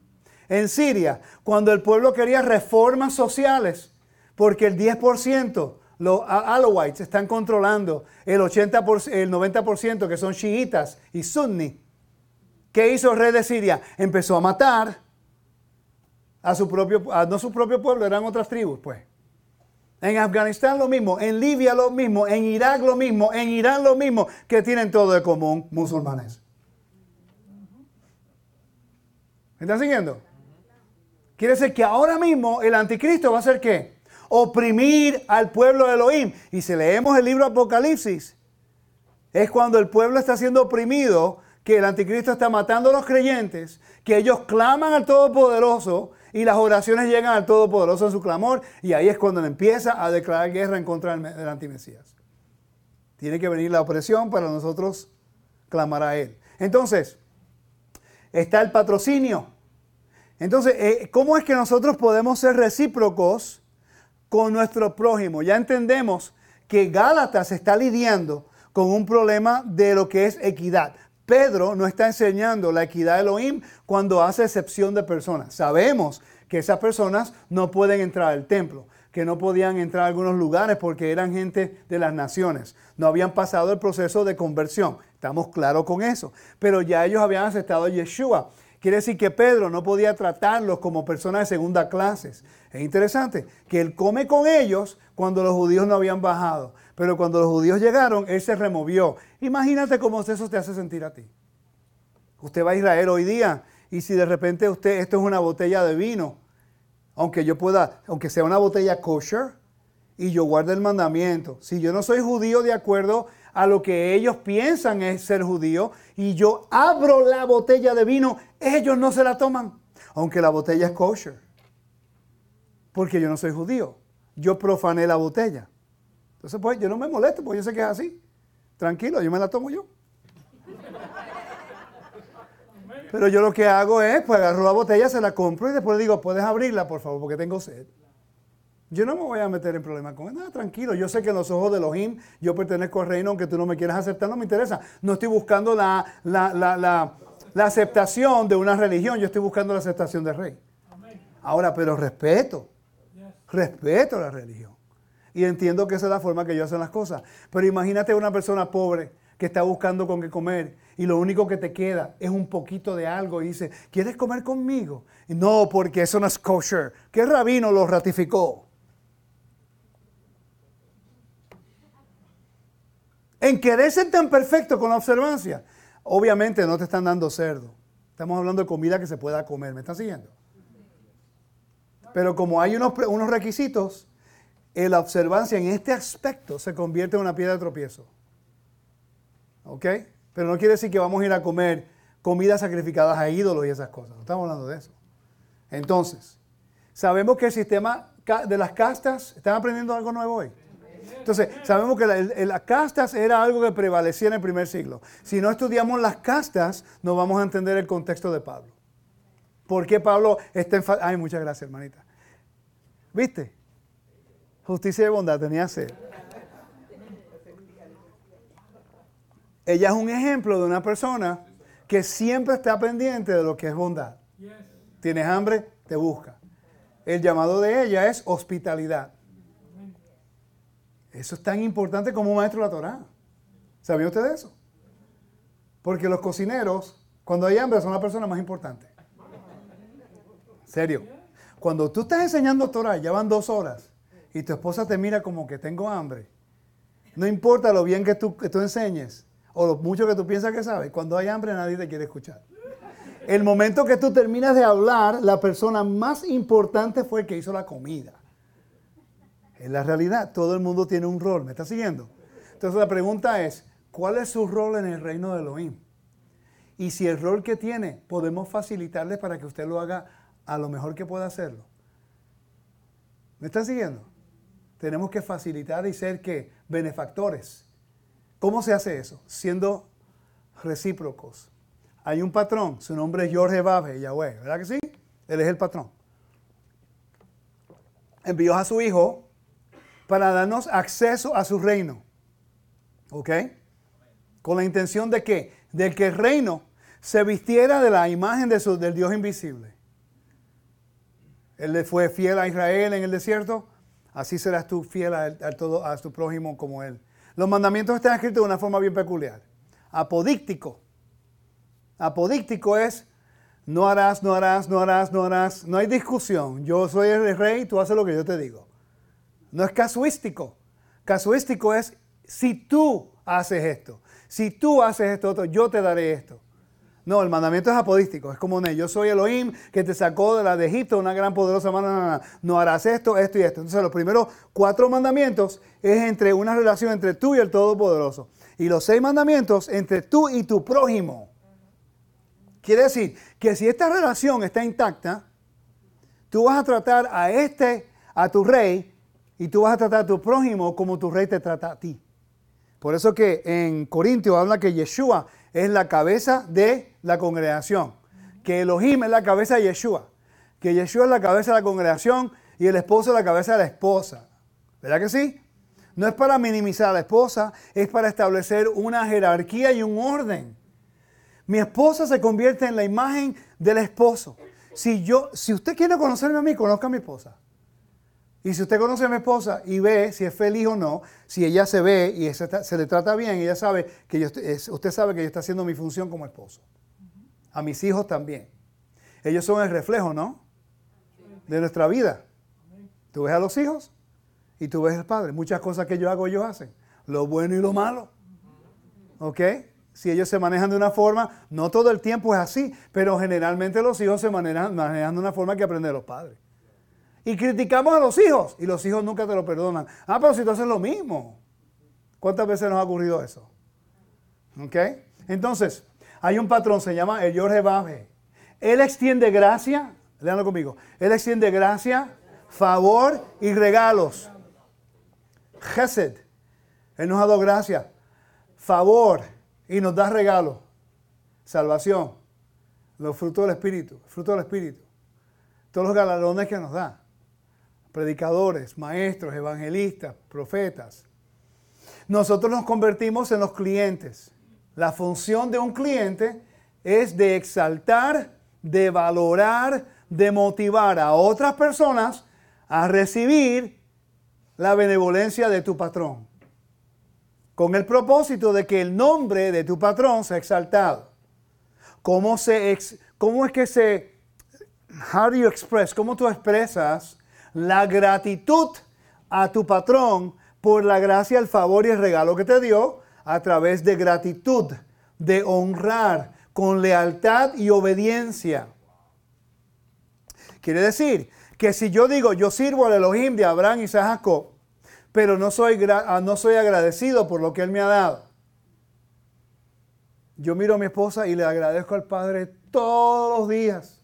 En Siria, cuando el pueblo quería reformas sociales, porque el 10% los Alawites están controlando el, 80%, el 90% que son chiitas y sunni. ¿Qué hizo el rey de Siria? Empezó a matar a su propio, no su propio pueblo, eran otras tribus, pues. En Afganistán lo mismo, en Libia lo mismo, en Irak lo mismo, en Irán lo mismo, que tienen todo de común musulmanes. ¿Me están siguiendo? Quiere decir que ahora mismo el anticristo va a ser qué? Oprimir al pueblo de Elohim. Y si leemos el libro Apocalipsis, es cuando el pueblo está siendo oprimido, que el anticristo está matando a los creyentes, que ellos claman al Todopoderoso y las oraciones llegan al Todopoderoso en su clamor, y ahí es cuando empieza a declarar guerra en contra del antimesías. Tiene que venir la opresión para nosotros clamar a Él. Entonces, está el patrocinio. Entonces, eh, ¿cómo es que nosotros podemos ser recíprocos con nuestro prójimo? Ya entendemos que Gálatas está lidiando con un problema de lo que es equidad. Pedro no está enseñando la equidad de Elohim cuando hace excepción de personas. Sabemos que esas personas no pueden entrar al templo, que no podían entrar a algunos lugares porque eran gente de las naciones. No habían pasado el proceso de conversión. Estamos claros con eso. Pero ya ellos habían aceptado a Yeshua. Quiere decir que Pedro no podía tratarlos como personas de segunda clase. Es interesante que él come con ellos cuando los judíos no habían bajado. Pero cuando los judíos llegaron, él se removió. Imagínate cómo eso te hace sentir a ti. Usted va a Israel hoy día y si de repente usted, esto es una botella de vino, aunque yo pueda, aunque sea una botella kosher y yo guarde el mandamiento, si yo no soy judío de acuerdo a lo que ellos piensan es ser judío y yo abro la botella de vino, ellos no se la toman, aunque la botella es kosher, porque yo no soy judío, yo profané la botella. Entonces, pues yo no me molesto, porque yo sé que es así. Tranquilo, yo me la tomo yo. Pero yo lo que hago es, pues agarro la botella, se la compro y después digo, puedes abrirla, por favor, porque tengo sed. Yo no me voy a meter en problemas con él. Nada, tranquilo. Yo sé que en los ojos de Elohim yo pertenezco al reino, aunque tú no me quieras aceptar, no me interesa. No estoy buscando la, la, aceptación de una religión, yo estoy buscando la aceptación del rey. Ahora, pero respeto. Respeto la religión. Y entiendo que esa es la forma que yo hacen las cosas. Pero imagínate una persona pobre que está buscando con qué comer y lo único que te queda es un poquito de algo y dice, ¿quieres comer conmigo? Y no, porque eso no es kosher. ¿Qué rabino lo ratificó? En querer ser tan perfecto con la observancia. Obviamente no te están dando cerdo. Estamos hablando de comida que se pueda comer. ¿Me están siguiendo? Pero como hay unos, unos requisitos, la observancia en este aspecto se convierte en una piedra de tropiezo. ¿Ok? Pero no quiere decir que vamos a ir a comer comidas sacrificadas a ídolos y esas cosas. No estamos hablando de eso. Entonces, sabemos que el sistema de las castas, ¿están aprendiendo algo nuevo hoy? Entonces, sabemos que las castas era algo que prevalecía en el primer siglo. Si no estudiamos las castas, no vamos a entender el contexto de Pablo. ¿Por qué Pablo está en... Ay, muchas gracias, hermanita. ¿Viste? Justicia y bondad, tenía sed. Ella es un ejemplo de una persona que siempre está pendiente de lo que es bondad. Tienes hambre, te busca. El llamado de ella es hospitalidad. Eso es tan importante como un maestro de la Torah. ¿Sabía usted de eso? Porque los cocineros, cuando hay hambre, son la persona más importante. Serio. Cuando tú estás enseñando Torah, ya van dos horas, y tu esposa te mira como que tengo hambre, no importa lo bien que tú, que tú enseñes o lo mucho que tú piensas que sabes, cuando hay hambre nadie te quiere escuchar. El momento que tú terminas de hablar, la persona más importante fue el que hizo la comida. En la realidad, todo el mundo tiene un rol. ¿Me está siguiendo? Entonces la pregunta es, ¿cuál es su rol en el reino de Elohim? Y si el rol que tiene, podemos facilitarle para que usted lo haga a lo mejor que pueda hacerlo. ¿Me está siguiendo? Tenemos que facilitar y ser que benefactores. ¿Cómo se hace eso? Siendo recíprocos. Hay un patrón, su nombre es Jorge Babe, Yahweh, ¿verdad que sí? Él es el patrón. Envió a su hijo para darnos acceso a su reino. ¿Ok? Con la intención de que, de que el reino se vistiera de la imagen de su, del Dios invisible. Él le fue fiel a Israel en el desierto, así serás tú fiel a, todo, a tu prójimo como Él. Los mandamientos están escritos de una forma bien peculiar. Apodíctico. Apodíctico es no harás, no harás, no harás, no harás. No hay discusión. Yo soy el rey, tú haces lo que yo te digo. No es casuístico. Casuístico es si tú haces esto, si tú haces esto yo te daré esto. No, el mandamiento es apodístico, es como yo soy Elohim que te sacó de la de Egipto, una gran poderosa mano, no, no, no, harás esto, esto y esto. Entonces los primeros cuatro mandamientos es entre una relación entre tú y el Todopoderoso. Y los seis mandamientos entre tú y tu prójimo. Quiere decir que si esta relación está intacta, tú vas a tratar a este, a tu rey, y tú vas a tratar a tu prójimo como tu rey te trata a ti. Por eso que en Corintios habla que Yeshua es la cabeza de la congregación, que Elohim es la cabeza de Yeshua, que Yeshua es la cabeza de la congregación y el esposo es la cabeza de la esposa. ¿Verdad que sí? No es para minimizar a la esposa, es para establecer una jerarquía y un orden. Mi esposa se convierte en la imagen del esposo. Si yo, si usted quiere conocerme a mí, conozca a mi esposa. Y si usted conoce a mi esposa y ve si es feliz o no, si ella se ve y se, le trata bien, ella sabe que yo, usted sabe que yo está haciendo mi función como esposo. A mis hijos también. Ellos son el reflejo, ¿no? De nuestra vida. Tú ves a los hijos y tú ves al padre. Muchas cosas que yo hago, ellos hacen. Lo bueno y lo malo. ¿Ok? Si ellos se manejan de una forma, no todo el tiempo es así, pero generalmente los hijos se manejan, manejan de una forma que aprenden los padres. Y criticamos a los hijos y los hijos nunca te lo perdonan. Ah, pero si tú haces lo mismo. ¿Cuántas veces nos ha ocurrido eso? ¿Ok? Entonces, hay un patrón, se llama el Jorge Babe. Él extiende gracia, léanlo conmigo, él extiende gracia, favor y regalos. Gesed, él nos ha dado gracia, favor y nos da regalos. Salvación, los frutos del Espíritu, fruto del Espíritu. Todos los galardones que nos da predicadores, maestros, evangelistas, profetas. Nosotros nos convertimos en los clientes. La función de un cliente es de exaltar, de valorar, de motivar a otras personas a recibir la benevolencia de tu patrón. Con el propósito de que el nombre de tu patrón sea exaltado. ¿Cómo, se cómo es que se... How do you express? ¿Cómo tú expresas la gratitud a tu patrón por la gracia, el favor y el regalo que te dio a través de gratitud, de honrar con lealtad y obediencia. Quiere decir que si yo digo yo sirvo al Elohim de Abraham y Jacob, pero no soy, ah, no soy agradecido por lo que Él me ha dado, yo miro a mi esposa y le agradezco al Padre todos los días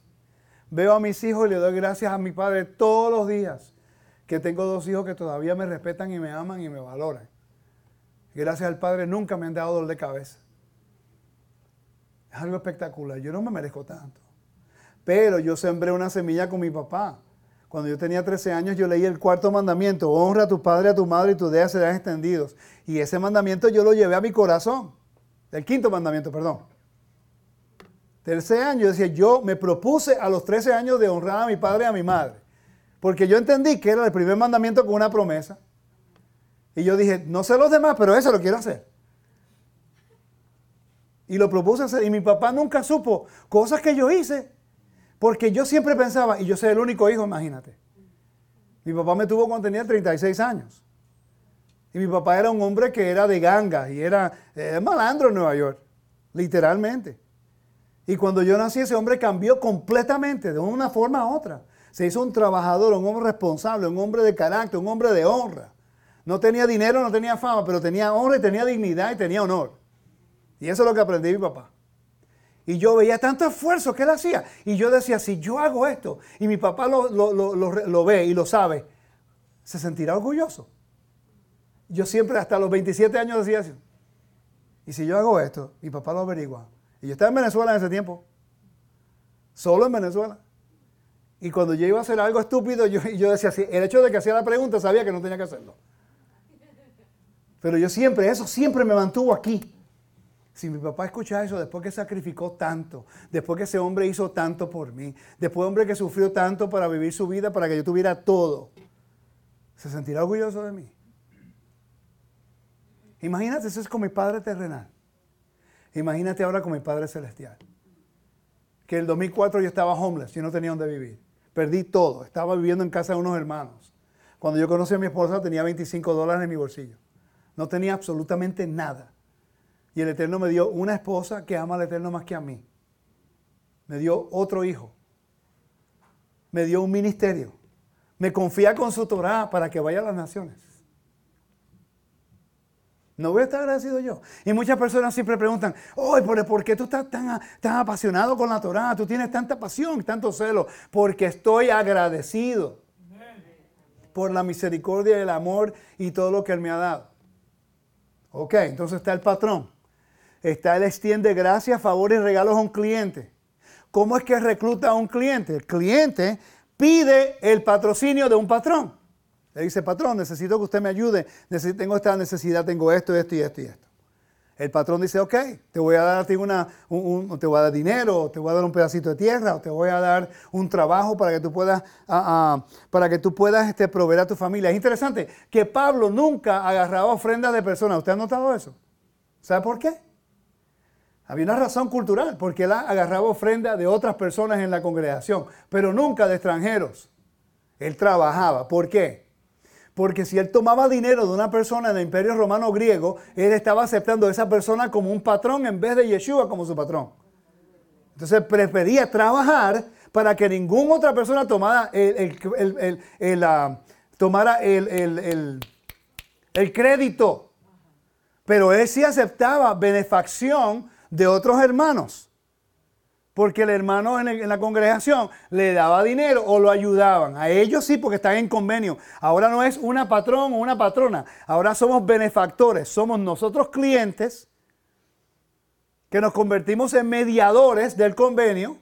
Veo a mis hijos y le doy gracias a mi padre todos los días, que tengo dos hijos que todavía me respetan y me aman y me valoran. Gracias al Padre nunca me han dado dolor de cabeza. Es algo espectacular. Yo no me merezco tanto. Pero yo sembré una semilla con mi papá. Cuando yo tenía 13 años, yo leí el cuarto mandamiento: honra a tu padre, a tu madre y tus días serán extendidos. Y ese mandamiento yo lo llevé a mi corazón. El quinto mandamiento, perdón. Tercer año, decía, yo me propuse a los 13 años de honrar a mi padre y a mi madre. Porque yo entendí que era el primer mandamiento con una promesa. Y yo dije, no sé los demás, pero eso lo quiero hacer. Y lo propuse hacer. Y mi papá nunca supo cosas que yo hice. Porque yo siempre pensaba, y yo soy el único hijo, imagínate. Mi papá me tuvo cuando tenía 36 años. Y mi papá era un hombre que era de ganga y era, era malandro en Nueva York, literalmente. Y cuando yo nací, ese hombre cambió completamente, de una forma a otra. Se hizo un trabajador, un hombre responsable, un hombre de carácter, un hombre de honra. No tenía dinero, no tenía fama, pero tenía honra y tenía dignidad y tenía honor. Y eso es lo que aprendí mi papá. Y yo veía tanto esfuerzo que él hacía. Y yo decía, si yo hago esto y mi papá lo, lo ve y lo sabe, se sentirá orgulloso. Yo siempre hasta los 27 años decía así. Y si yo hago esto, mi papá lo averigua, y yo estaba en Venezuela en ese tiempo. Solo en Venezuela. Y cuando yo iba a hacer algo estúpido, yo, yo decía así, el hecho de que hacía la pregunta sabía que no tenía que hacerlo. Pero yo siempre, eso siempre me mantuvo aquí. Si mi papá escucha eso, después que sacrificó tanto, después que ese hombre hizo tanto por mí, después de hombre que sufrió tanto para vivir su vida, para que yo tuviera todo, ¿se sentirá orgulloso de mí? Imagínate, eso es con mi padre terrenal. Imagínate ahora con mi Padre Celestial. Que en el 2004 yo estaba homeless, yo no tenía dónde vivir. Perdí todo, estaba viviendo en casa de unos hermanos. Cuando yo conocí a mi esposa tenía 25 dólares en mi bolsillo. No tenía absolutamente nada. Y el Eterno me dio una esposa que ama al Eterno más que a mí. Me dio otro hijo. Me dio un ministerio. Me confía con su Torah para que vaya a las naciones. No voy a estar agradecido yo. Y muchas personas siempre preguntan, oye, ¿por qué tú estás tan, tan apasionado con la Torah? Tú tienes tanta pasión, tanto celo. Porque estoy agradecido por la misericordia, el amor y todo lo que Él me ha dado. Ok, entonces está el patrón. Está el extiende gracias, favores y regalos a un cliente. ¿Cómo es que recluta a un cliente? El cliente pide el patrocinio de un patrón. Le dice, patrón, necesito que usted me ayude. tengo esta necesidad, tengo esto, esto y esto y esto. El patrón dice, ok, te voy a dar a ti una, te voy a dar dinero, te voy a dar un pedacito de tierra, o te voy a dar un trabajo para que tú puedas, ah, ah, para que tú puedas este, proveer a tu familia. Es interesante que Pablo nunca agarraba ofrendas de personas. ¿Usted ha notado eso? ¿Sabe por qué? Había una razón cultural, porque él agarraba ofrendas de otras personas en la congregación, pero nunca de extranjeros. Él trabajaba. ¿Por qué? Porque si él tomaba dinero de una persona en el imperio romano griego, él estaba aceptando a esa persona como un patrón en vez de Yeshua como su patrón. Entonces prefería trabajar para que ninguna otra persona tomara el, ah, tomara el crédito. Pero él sí aceptaba benefacción de otros hermanos. Porque el hermano en, la congregación le daba dinero o lo ayudaban. A ellos sí, porque están en convenio. Ahora no es una patrón o una patrona. Ahora somos benefactores. Somos nosotros clientes que nos convertimos en mediadores del convenio.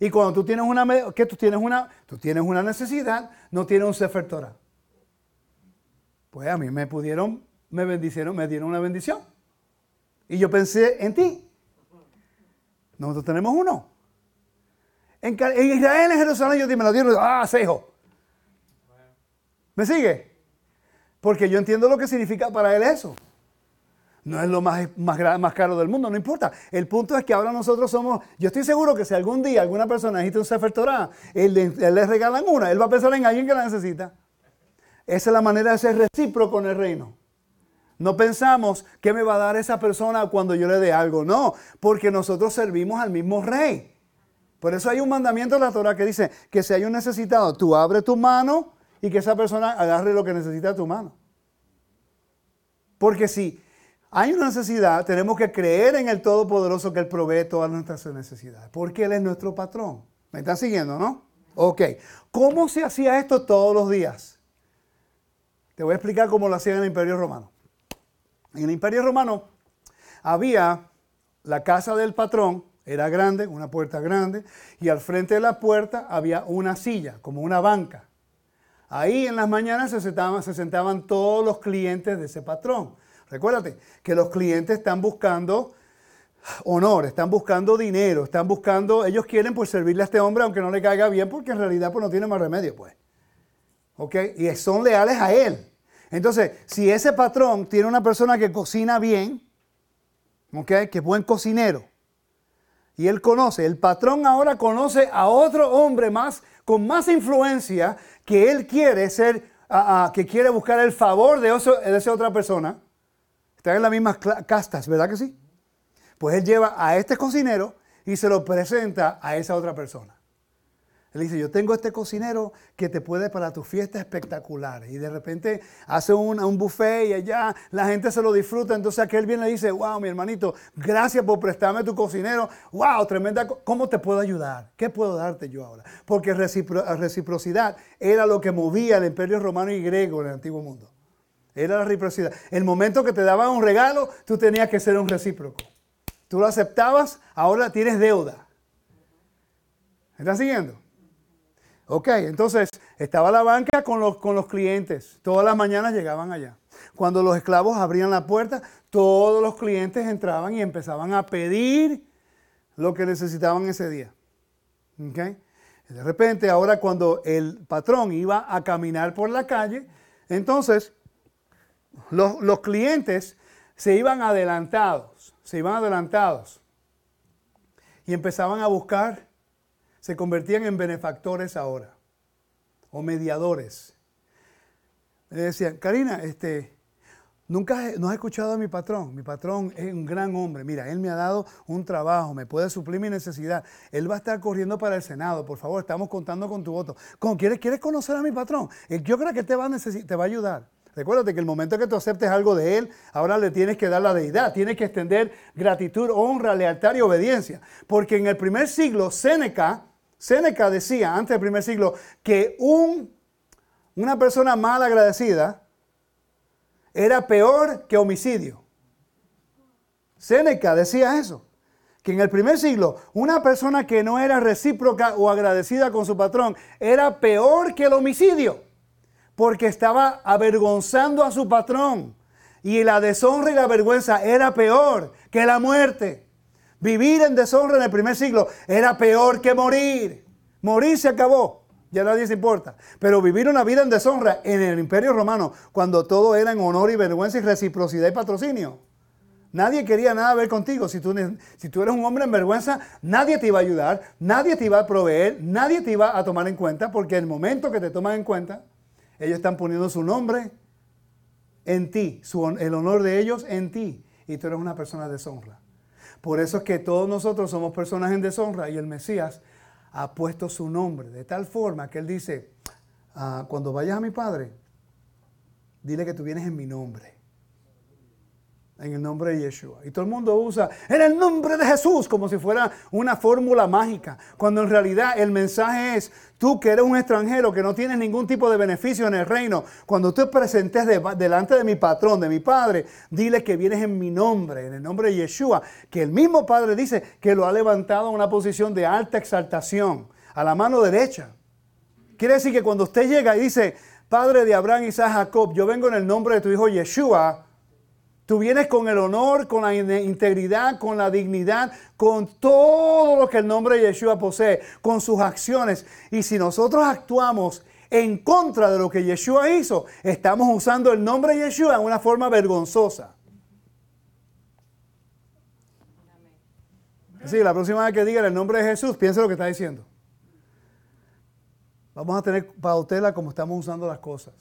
Y cuando tú tienes una, que tú tienes una, tú tienes una necesidad, no tienes un Sefer Pues a mí me pudieron, me bendicieron, me dieron una bendición. Y yo pensé en ti. Nosotros tenemos uno. En, Israel, en Jerusalén, yo me lo dieron, ah, cejo. ¿Me sigue? Porque yo entiendo lo que significa para él eso. No es lo más, más, caro del mundo, no importa. El punto es que ahora nosotros somos, yo estoy seguro que si algún día alguna persona necesita un Sefer Torah, él, le regalan una, él va a pensar en alguien que la necesita. Esa es la manera de ser recíproco en el reino. No pensamos qué me va a dar esa persona cuando yo le dé algo. No, porque nosotros servimos al mismo rey. Por eso hay un mandamiento en la Torah que dice que si hay un necesitado, tú abre tu mano y que esa persona agarre lo que necesita tu mano. Porque si hay una necesidad, tenemos que creer en el Todopoderoso que Él provee todas nuestras necesidades. Porque Él es nuestro patrón. ¿Me están siguiendo, no? Ok. ¿Cómo se hacía esto todos los días? Te voy a explicar cómo lo hacían en el Imperio Romano. En el Imperio Romano había la casa del patrón, era grande, una puerta grande, y al frente de la puerta había una silla, como una banca. Ahí en las mañanas se sentaban, se sentaban todos los clientes de ese patrón. Recuérdate que los clientes están buscando honor, están buscando dinero, están buscando, ellos quieren pues servirle a este hombre aunque no le caiga bien porque en realidad pues no tiene más remedio pues. ¿Ok? Y son leales a él. Entonces, si ese patrón tiene una persona que cocina bien, que es buen cocinero, y él conoce, el patrón ahora conoce a otro hombre más, con más influencia, que él quiere ser, que quiere buscar el favor de, de esa otra persona. Están en las mismas castas, ¿verdad que sí? Pues él lleva a este cocinero y se lo presenta a esa otra persona. Él dice, yo tengo este cocinero que te puede para tu fiesta espectacular. Y de repente hace un, un buffet y allá la gente se lo disfruta. Entonces aquel viene y dice, wow, mi hermanito, gracias por prestarme tu cocinero. Wow, tremenda. ¿Cómo te puedo ayudar? ¿Qué puedo darte yo ahora? Porque reciprocidad era lo que movía el imperio romano y griego en el antiguo mundo. Era la reciprocidad. El momento que te daban un regalo, tú tenías que ser un recíproco. Tú lo aceptabas, ahora tienes deuda. ¿Me estás siguiendo? Ok, entonces estaba la banca con los, con los clientes. Todas las mañanas llegaban allá. Cuando los esclavos abrían la puerta, todos los clientes entraban y empezaban a pedir lo que necesitaban ese día. Okay. De repente, ahora cuando el patrón iba a caminar por la calle, entonces los, los clientes se iban adelantados, se iban adelantados y empezaban a buscar se convertían en benefactores ahora, o mediadores. Le decía, Karina, este, Nunca no has escuchado a mi patrón. Mi patrón es un gran hombre. Mira, él me ha dado un trabajo, me puede suplir mi necesidad. Él va a estar corriendo para el Senado. Por favor, estamos contando con tu voto. ¿Quieres, ¿Quieres conocer a mi patrón? Eh, yo creo que te va, a te va a ayudar. Recuérdate que el momento que tú aceptes algo de él, ahora le tienes que dar la deidad. Tienes que extender gratitud, honra, lealtad y obediencia. Porque en el primer siglo, Séneca, Séneca decía, antes del primer siglo, que un, una persona mal agradecida era peor que homicidio. Séneca decía eso, que en el primer siglo una persona que no era recíproca o agradecida con su patrón era peor que el homicidio, porque estaba avergonzando a su patrón. Y la deshonra y la vergüenza era peor que la muerte. Vivir en deshonra en el primer siglo era peor que morir. Morir se acabó ya nadie se importa. Pero vivir una vida en deshonra en el Imperio Romano, cuando todo era en honor y vergüenza y reciprocidad y patrocinio. Nadie quería nada ver contigo. Si tú, si eres un hombre en vergüenza, nadie te iba a ayudar, nadie te iba a proveer, nadie te iba a tomar en cuenta, porque el momento que te toman en cuenta, ellos están poniendo su nombre en ti, el honor de ellos en ti, y tú eres una persona de deshonra. Por eso es que todos nosotros somos personas en deshonra y el Mesías ha puesto su nombre, de tal forma que Él dice, ah, cuando vayas a mi Padre, dile que tú vienes en mi nombre en el nombre de Yeshua. Y todo el mundo usa en el nombre de Jesús como si fuera una fórmula mágica, cuando en realidad el mensaje es, tú que eres un extranjero, que no tienes ningún tipo de beneficio en el reino, cuando tú te presentes delante de mi patrón, de mi Padre, dile que vienes en mi nombre, en el nombre de Yeshua, que el mismo Padre dice que lo ha levantado a una posición de alta exaltación, a la mano derecha. Quiere decir que cuando usted llega y dice, Padre de Abraham, Isaac, Jacob, yo vengo en el nombre de tu hijo Yeshua, Tú vienes con el honor, con la integridad, con la dignidad, con todo lo que el nombre de Yeshua posee, con sus acciones. Y si nosotros actuamos en contra de lo que Yeshua hizo, estamos usando el nombre de Yeshua en una forma vergonzosa. Sí, la próxima vez que digan el nombre de Jesús, piense lo que está diciendo. Vamos a tener pautela como estamos usando las cosas.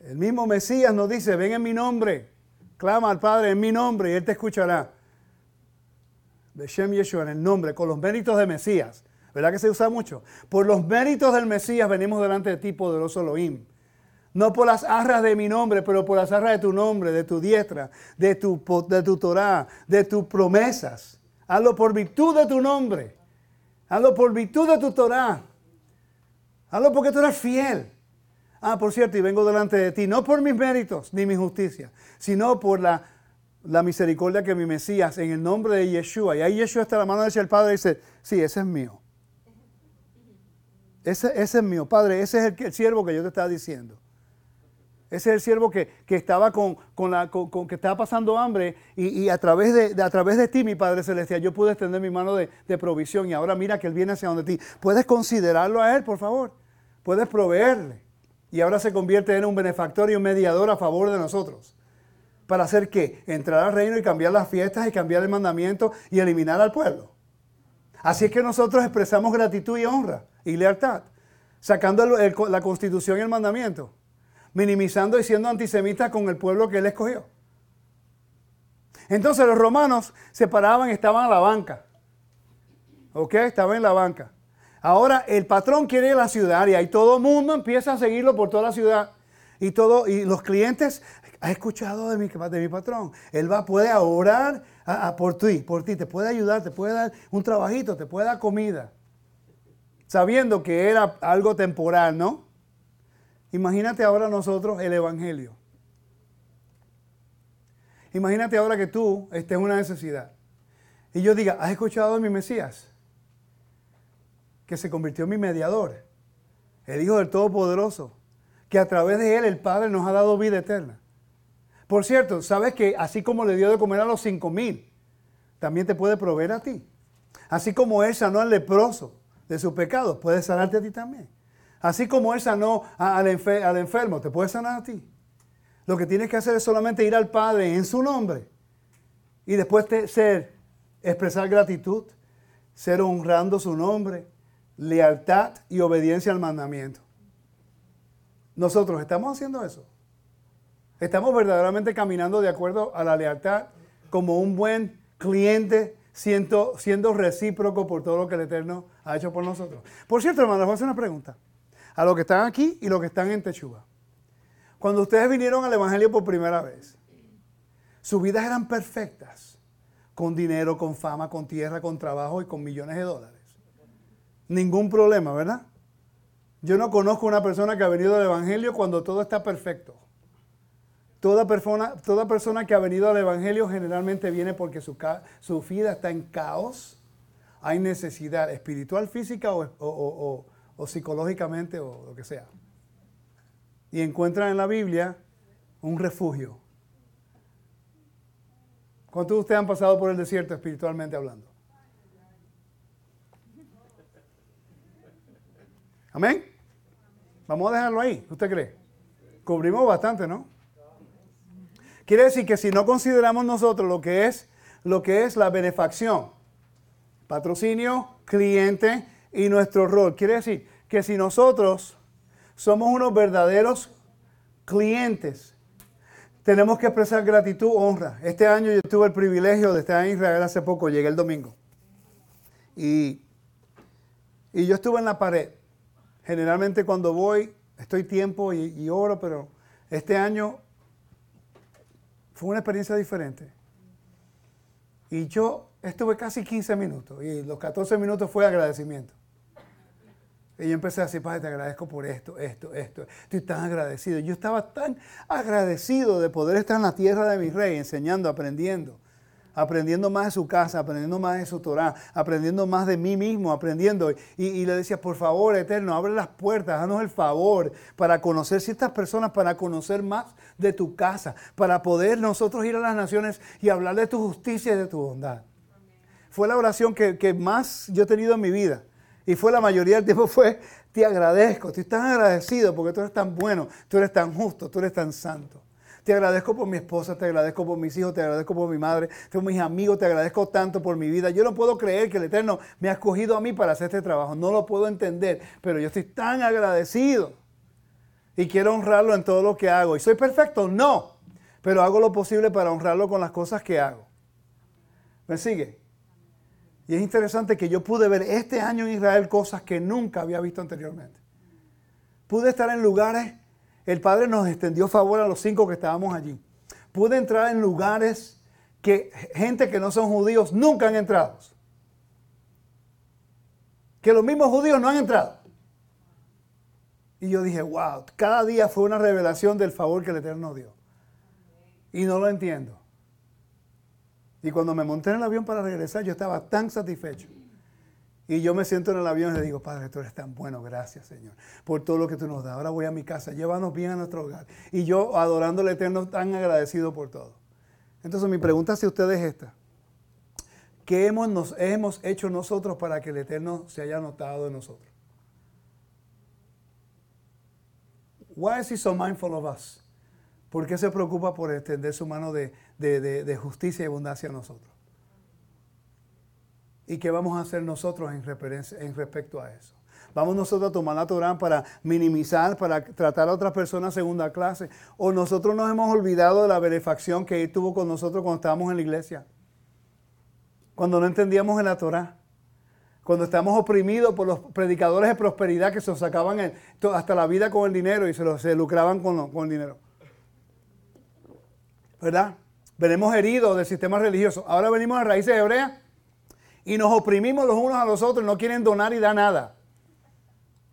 El mismo Mesías nos dice, ven en mi nombre. Clama al Padre en mi nombre y Él te escuchará. Beshem Yeshua, en el nombre, con los méritos de Mesías. ¿Verdad que se usa mucho? Por los méritos del Mesías venimos delante de ti, poderoso Elohim. No por las arras de mi nombre, pero por las arras de tu nombre, de tu diestra, de tu, de tu Torah, de tus promesas. Hazlo por virtud de tu nombre. Hazlo por virtud de tu Torah. Hazlo porque tú eres fiel. Ah, por cierto, y vengo delante de ti, no por mis méritos ni mi justicia, sino por la, misericordia que mi Mesías, en el nombre de Yeshua. Y ahí Yeshua está la mano derecha del Padre y dice, sí, ese es mío. Ese, ese es mío, Padre, ese es el, siervo que yo te estaba diciendo. Ese es el siervo que, estaba con, la, que estaba pasando hambre y, a, través de, a través de ti, mi Padre Celestial, yo pude extender mi mano de, de, provisión y ahora mira que Él viene hacia donde ti. ¿Puedes considerarlo a Él, por favor? ¿Puedes proveerle? Y ahora se convierte en un benefactor y un mediador a favor de nosotros. ¿Para hacer qué? Entrar al reino y cambiar las fiestas y cambiar el mandamiento y eliminar al pueblo. Así es que nosotros expresamos gratitud y honra y lealtad, sacando la constitución y el mandamiento, minimizando y siendo antisemitas con el pueblo que él escogió. Entonces los romanos se paraban, estaban a la banca. ¿Ok? Estaban en la banca. Ahora el patrón quiere la ciudad y ahí todo el mundo empieza a seguirlo por toda la ciudad. Y, todo, y los clientes, ha escuchado de mi, de mi patrón. Él va, puede orar por ti, por ti, te puede ayudar, te puede dar un trabajito, te puede dar comida. Sabiendo que era algo temporal, ¿no? Imagínate ahora nosotros el Evangelio. Imagínate ahora que tú estés en una necesidad. Y yo diga, ¿has escuchado de mi Mesías? Que se convirtió en mi mediador, el Hijo del Todopoderoso, que a través de Él el Padre nos ha dado vida eterna. Por cierto, sabes que así como le dio de comer a los cinco mil, también te puede proveer a ti. Así como Él sanó al leproso de sus pecados, puede sanarte a ti también. Así como Él sanó al, enfermo, te puede sanar a ti. Lo que tienes que hacer es solamente ir al Padre en su nombre y después ser, expresar gratitud, ser honrando su nombre, lealtad y obediencia al mandamiento. Nosotros estamos haciendo eso. Estamos verdaderamente caminando de acuerdo a la lealtad como un buen cliente, siendo, siendo recíproco por todo lo que el Eterno ha hecho por nosotros. Por cierto, hermanos, les voy a hacer una pregunta. A los que están aquí y los que están en Techuba. Cuando ustedes vinieron al Evangelio por primera vez, sus vidas eran perfectas, con dinero, con fama, con tierra, con trabajo y con millones de dólares. Ningún problema, ¿verdad? Yo no conozco una persona que ha venido al Evangelio cuando todo está perfecto. Toda persona, toda persona que ha venido al Evangelio generalmente viene porque su, su vida está en caos, hay necesidad espiritual, física o, o psicológicamente o lo que sea. Y encuentran en la Biblia un refugio. ¿Cuántos de ustedes han pasado por el desierto espiritualmente hablando? Amén. Vamos a dejarlo ahí. ¿Usted cree? Cubrimos bastante, ¿no? Quiere decir que si no consideramos nosotros lo que es lo que es la benefacción, patrocinio, cliente y nuestro rol, quiere decir que si nosotros somos unos verdaderos clientes, tenemos que expresar gratitud, honra. Este año yo tuve el privilegio de estar en Israel hace poco, llegué el domingo. Y, y yo estuve en la pared. Generalmente cuando voy, estoy tiempo y, y oro, pero este año fue una experiencia diferente. Y yo estuve casi 15 minutos y los 14 minutos fue agradecimiento. Y yo empecé a decir, Padre, te agradezco por esto, esto, esto. Estoy tan agradecido. Yo estaba tan agradecido de poder estar en la tierra de mi rey, enseñando, aprendiendo aprendiendo más de su casa, aprendiendo más de su Torah, aprendiendo más de mí mismo, aprendiendo. Y, le decía, por favor, Eterno, abre las puertas, danos el favor para conocer ciertas personas, para conocer más de tu casa, para poder nosotros ir a las naciones y hablar de tu justicia y de tu bondad. Fue la oración que, que más yo he tenido en mi vida. Y fue la mayoría del tiempo fue, te agradezco, estoy tan agradecido porque tú eres tan bueno, tú eres tan justo, tú eres tan santo. Te agradezco por mi esposa, te agradezco por mis hijos, te agradezco por mi madre, por mis amigos, te agradezco tanto por mi vida. Yo no puedo creer que el Eterno me ha escogido a mí para hacer este trabajo. No lo puedo entender, pero yo estoy tan agradecido. Y quiero honrarlo en todo lo que hago. ¿Y soy perfecto? No. Pero hago lo posible para honrarlo con las cosas que hago. ¿Me sigue? Y es interesante que yo pude ver este año en Israel cosas que nunca había visto anteriormente. Pude estar en lugares el Padre nos extendió favor a los cinco que estábamos allí. Pude entrar en lugares que gente que no son judíos nunca han entrado. Que los mismos judíos no han entrado. Y yo dije, wow, cada día fue una revelación del favor que el Eterno dio. Y no lo entiendo. Y cuando me monté en el avión para regresar, yo estaba tan satisfecho. Y yo me siento en el avión y le digo, Padre, tú eres tan bueno, gracias Señor, por todo lo que tú nos das. Ahora voy a mi casa, llévanos bien a nuestro hogar. Y yo, adorando al Eterno, tan agradecido por todo. Entonces mi pregunta hacia ustedes es esta. ¿Qué hemos, hecho nosotros para que el Eterno se haya notado en nosotros? Why is he so mindful of us? ¿Por qué se preocupa por extender su mano de justicia y abundancia a nosotros? ¿Y qué vamos a hacer nosotros en, en respecto a eso? ¿Vamos nosotros a tomar la Torah para minimizar, para tratar a otras personas segunda clase? ¿O nosotros nos hemos olvidado de la benefacción que Él tuvo con nosotros cuando estábamos en la iglesia? Cuando no entendíamos en la Torah. Cuando estamos oprimidos por los predicadores de prosperidad que se sacaban hasta la vida con el dinero y se, se lucraban con, con el dinero. ¿Verdad? Venimos heridos del sistema religioso. Ahora venimos a raíces hebreas y nos oprimimos los unos a los otros, no quieren donar y dar nada.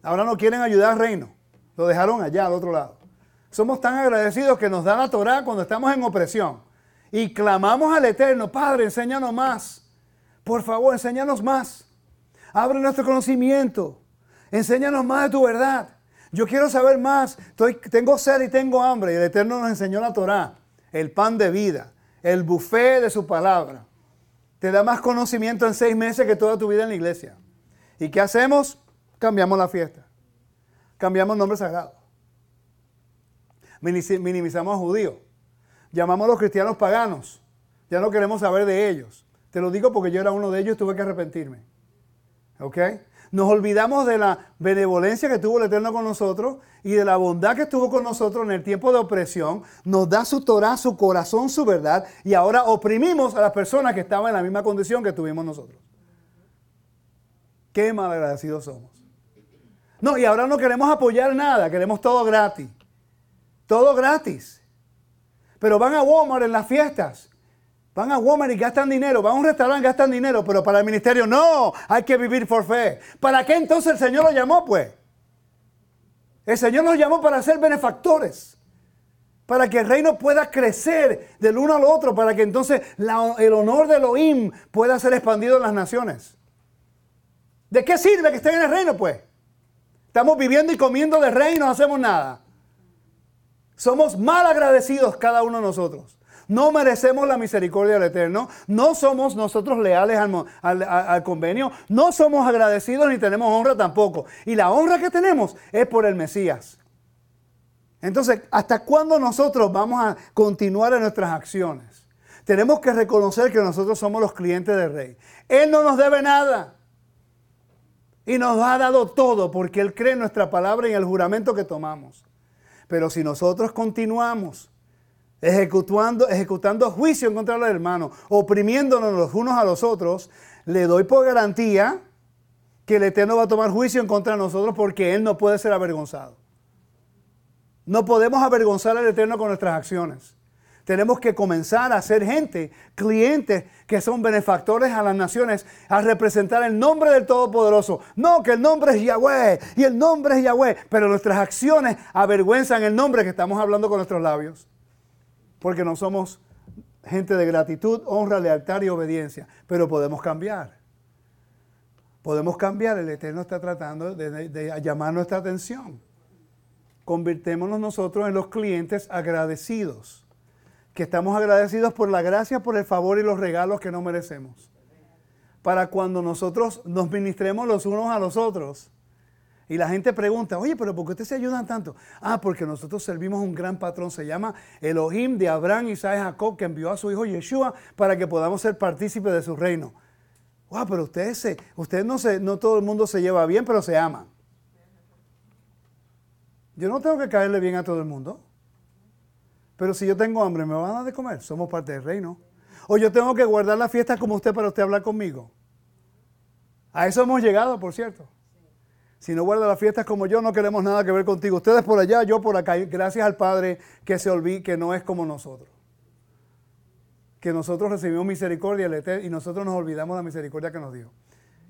Ahora no quieren ayudar al reino. Lo dejaron allá, al otro lado. Somos tan agradecidos que nos da la Torah cuando estamos en opresión. Y clamamos al Eterno, Padre, enséñanos más. Por favor, enséñanos más. Abre nuestro conocimiento. Enséñanos más de tu verdad. Yo quiero saber más. Estoy, tengo sed y tengo hambre. Y el Eterno nos enseñó la Torah, el pan de vida, el buffet de su palabra te da más conocimiento en seis meses que toda tu vida en la iglesia. ¿Y qué hacemos? Cambiamos la fiesta. Cambiamos nombre sagrado. Minimizamos a judíos. Llamamos a los cristianos paganos. Ya no queremos saber de ellos. Te lo digo porque yo era uno de ellos y tuve que arrepentirme. ¿Ok? Nos olvidamos de la benevolencia que tuvo el Eterno con nosotros y de la bondad que estuvo con nosotros en el tiempo de opresión. Nos da su Torah, su corazón, su verdad. Y ahora oprimimos a las personas que estaban en la misma condición que tuvimos nosotros. Qué malagradecidos somos. No, y ahora no queremos apoyar nada, queremos todo gratis. Todo gratis. Pero van a Walmart en las fiestas Van a Walmart y gastan dinero, van a un restaurante y gastan dinero, pero para el ministerio no, hay que vivir por fe. ¿Para qué entonces el Señor lo llamó, pues? El Señor nos llamó para ser benefactores, para que el reino pueda crecer del uno al otro, para que entonces el honor de Elohim pueda ser expandido en las naciones. ¿De qué sirve que estén en el reino, pues? Estamos viviendo y comiendo de reino, no hacemos nada. Somos mal agradecidos cada uno de nosotros. No merecemos la misericordia del Eterno. No somos nosotros leales al, convenio. No somos agradecidos ni tenemos honra tampoco. Y la honra que tenemos es por el Mesías. Entonces, ¿hasta cuándo nosotros vamos a continuar en nuestras acciones? Tenemos que reconocer que nosotros somos los clientes del Rey. Él no nos debe nada. Y nos ha dado todo porque Él cree en nuestra palabra y en el juramento que tomamos. Pero si nosotros continuamos ejecutando, ejecutando juicio en contra de los hermanos, oprimiéndonos los unos a los otros, le doy por garantía que el Eterno va a tomar juicio en contra de nosotros porque Él no puede ser avergonzado. No podemos avergonzar al Eterno con nuestras acciones. Tenemos que comenzar a ser gente, clientes que son benefactores a las naciones, a representar el nombre del Todopoderoso. No, que el nombre es Yahweh y el nombre es Yahweh, pero nuestras acciones avergüenzan el nombre que estamos hablando con nuestros labios porque no somos gente de gratitud, honra, lealtad y obediencia, pero podemos cambiar. Podemos cambiar, el Eterno está tratando de, llamar nuestra atención. Convirtémonos nosotros en los clientes agradecidos, que estamos agradecidos por la gracia, por el favor y los regalos que no merecemos. Para cuando nosotros nos ministremos los unos a los otros, y la gente pregunta, oye, pero ¿por qué ustedes se ayudan tanto? Ah, porque nosotros servimos un gran patrón, se llama Elohim de Abraham, Isaac y Jacob, que envió a su hijo Yeshua para que podamos ser partícipes de su reino. Wow, pero ustedes, se, ustedes no, se, no todo el mundo se lleva bien, pero se aman. Yo no tengo que caerle bien a todo el mundo. Pero si yo tengo hambre, ¿me van a dar de comer? Somos parte del reino. O yo tengo que guardar la fiesta como usted para usted hablar conmigo. A eso hemos llegado, por cierto. Si no guarda las fiestas como yo, no queremos nada que ver contigo. Ustedes por allá, yo por acá. Gracias al Padre que se olvide que no es como nosotros. Que nosotros recibimos misericordia y nosotros nos olvidamos la misericordia que nos dio.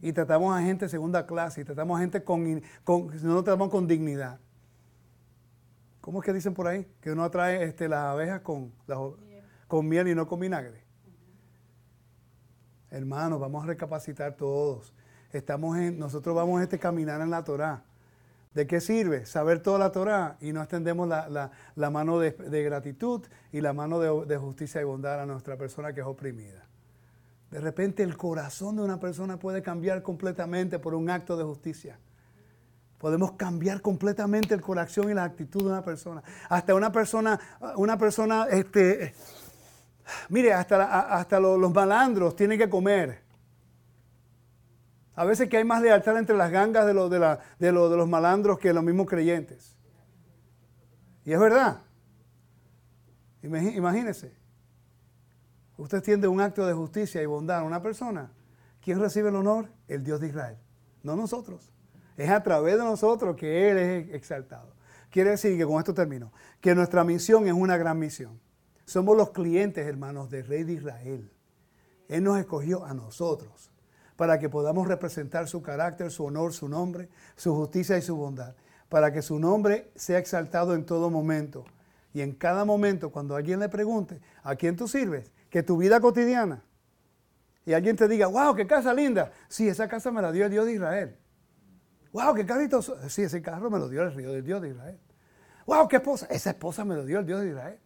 Y tratamos a gente segunda clase y tratamos a gente con, con no tratamos con dignidad. ¿Cómo es que dicen por ahí? Que uno atrae este, las abejas con, con miel y no con vinagre. Hermanos, vamos a recapacitar todos estamos en, nosotros vamos a este caminar en la Torá. ¿De qué sirve? Saber toda la Torá y no extendemos la, mano de, gratitud y la mano de, de, justicia y bondad a nuestra persona que es oprimida. De repente el corazón de una persona puede cambiar completamente por un acto de justicia. Podemos cambiar completamente el corazón y la actitud de una persona. Hasta una persona, una persona, este, mire, hasta, hasta los malandros tienen que comer. A veces que hay más lealtad entre las gangas de, de, la, de, de los malandros que los mismos creyentes. Y es verdad. Imagínese. Usted extiende un acto de justicia y bondad a una persona. ¿Quién recibe el honor? El Dios de Israel. No nosotros. Es a través de nosotros que Él es exaltado. Quiere decir que con esto termino. Que nuestra misión es una gran misión. Somos los clientes, hermanos, del Rey de Israel. Él nos escogió a nosotros para que podamos representar su carácter, su honor, su nombre, su justicia y su bondad, para que su nombre sea exaltado en todo momento. Y en cada momento, cuando alguien le pregunte, ¿a quién tú sirves? Que tu vida cotidiana. Y alguien te diga, wow, qué casa linda. Sí, esa casa me la dio el Dios de Israel. Wow, qué carrito. Sí, ese carro me lo dio el Dios de Israel. Wow, qué esposa. Esa esposa me lo dio el Dios de Israel.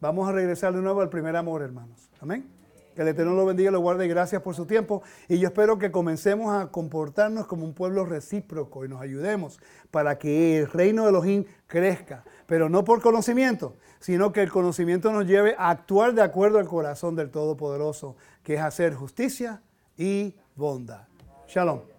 Vamos a regresar de nuevo al primer amor, hermanos. Amén. Que el Eterno lo bendiga, lo guarde y gracias por su tiempo. Y yo espero que comencemos a comportarnos como un pueblo recíproco y nos ayudemos para que el reino de Elohim crezca. Pero no por conocimiento, sino que el conocimiento nos lleve a actuar de acuerdo al corazón del Todopoderoso, que es hacer justicia y bondad. Shalom.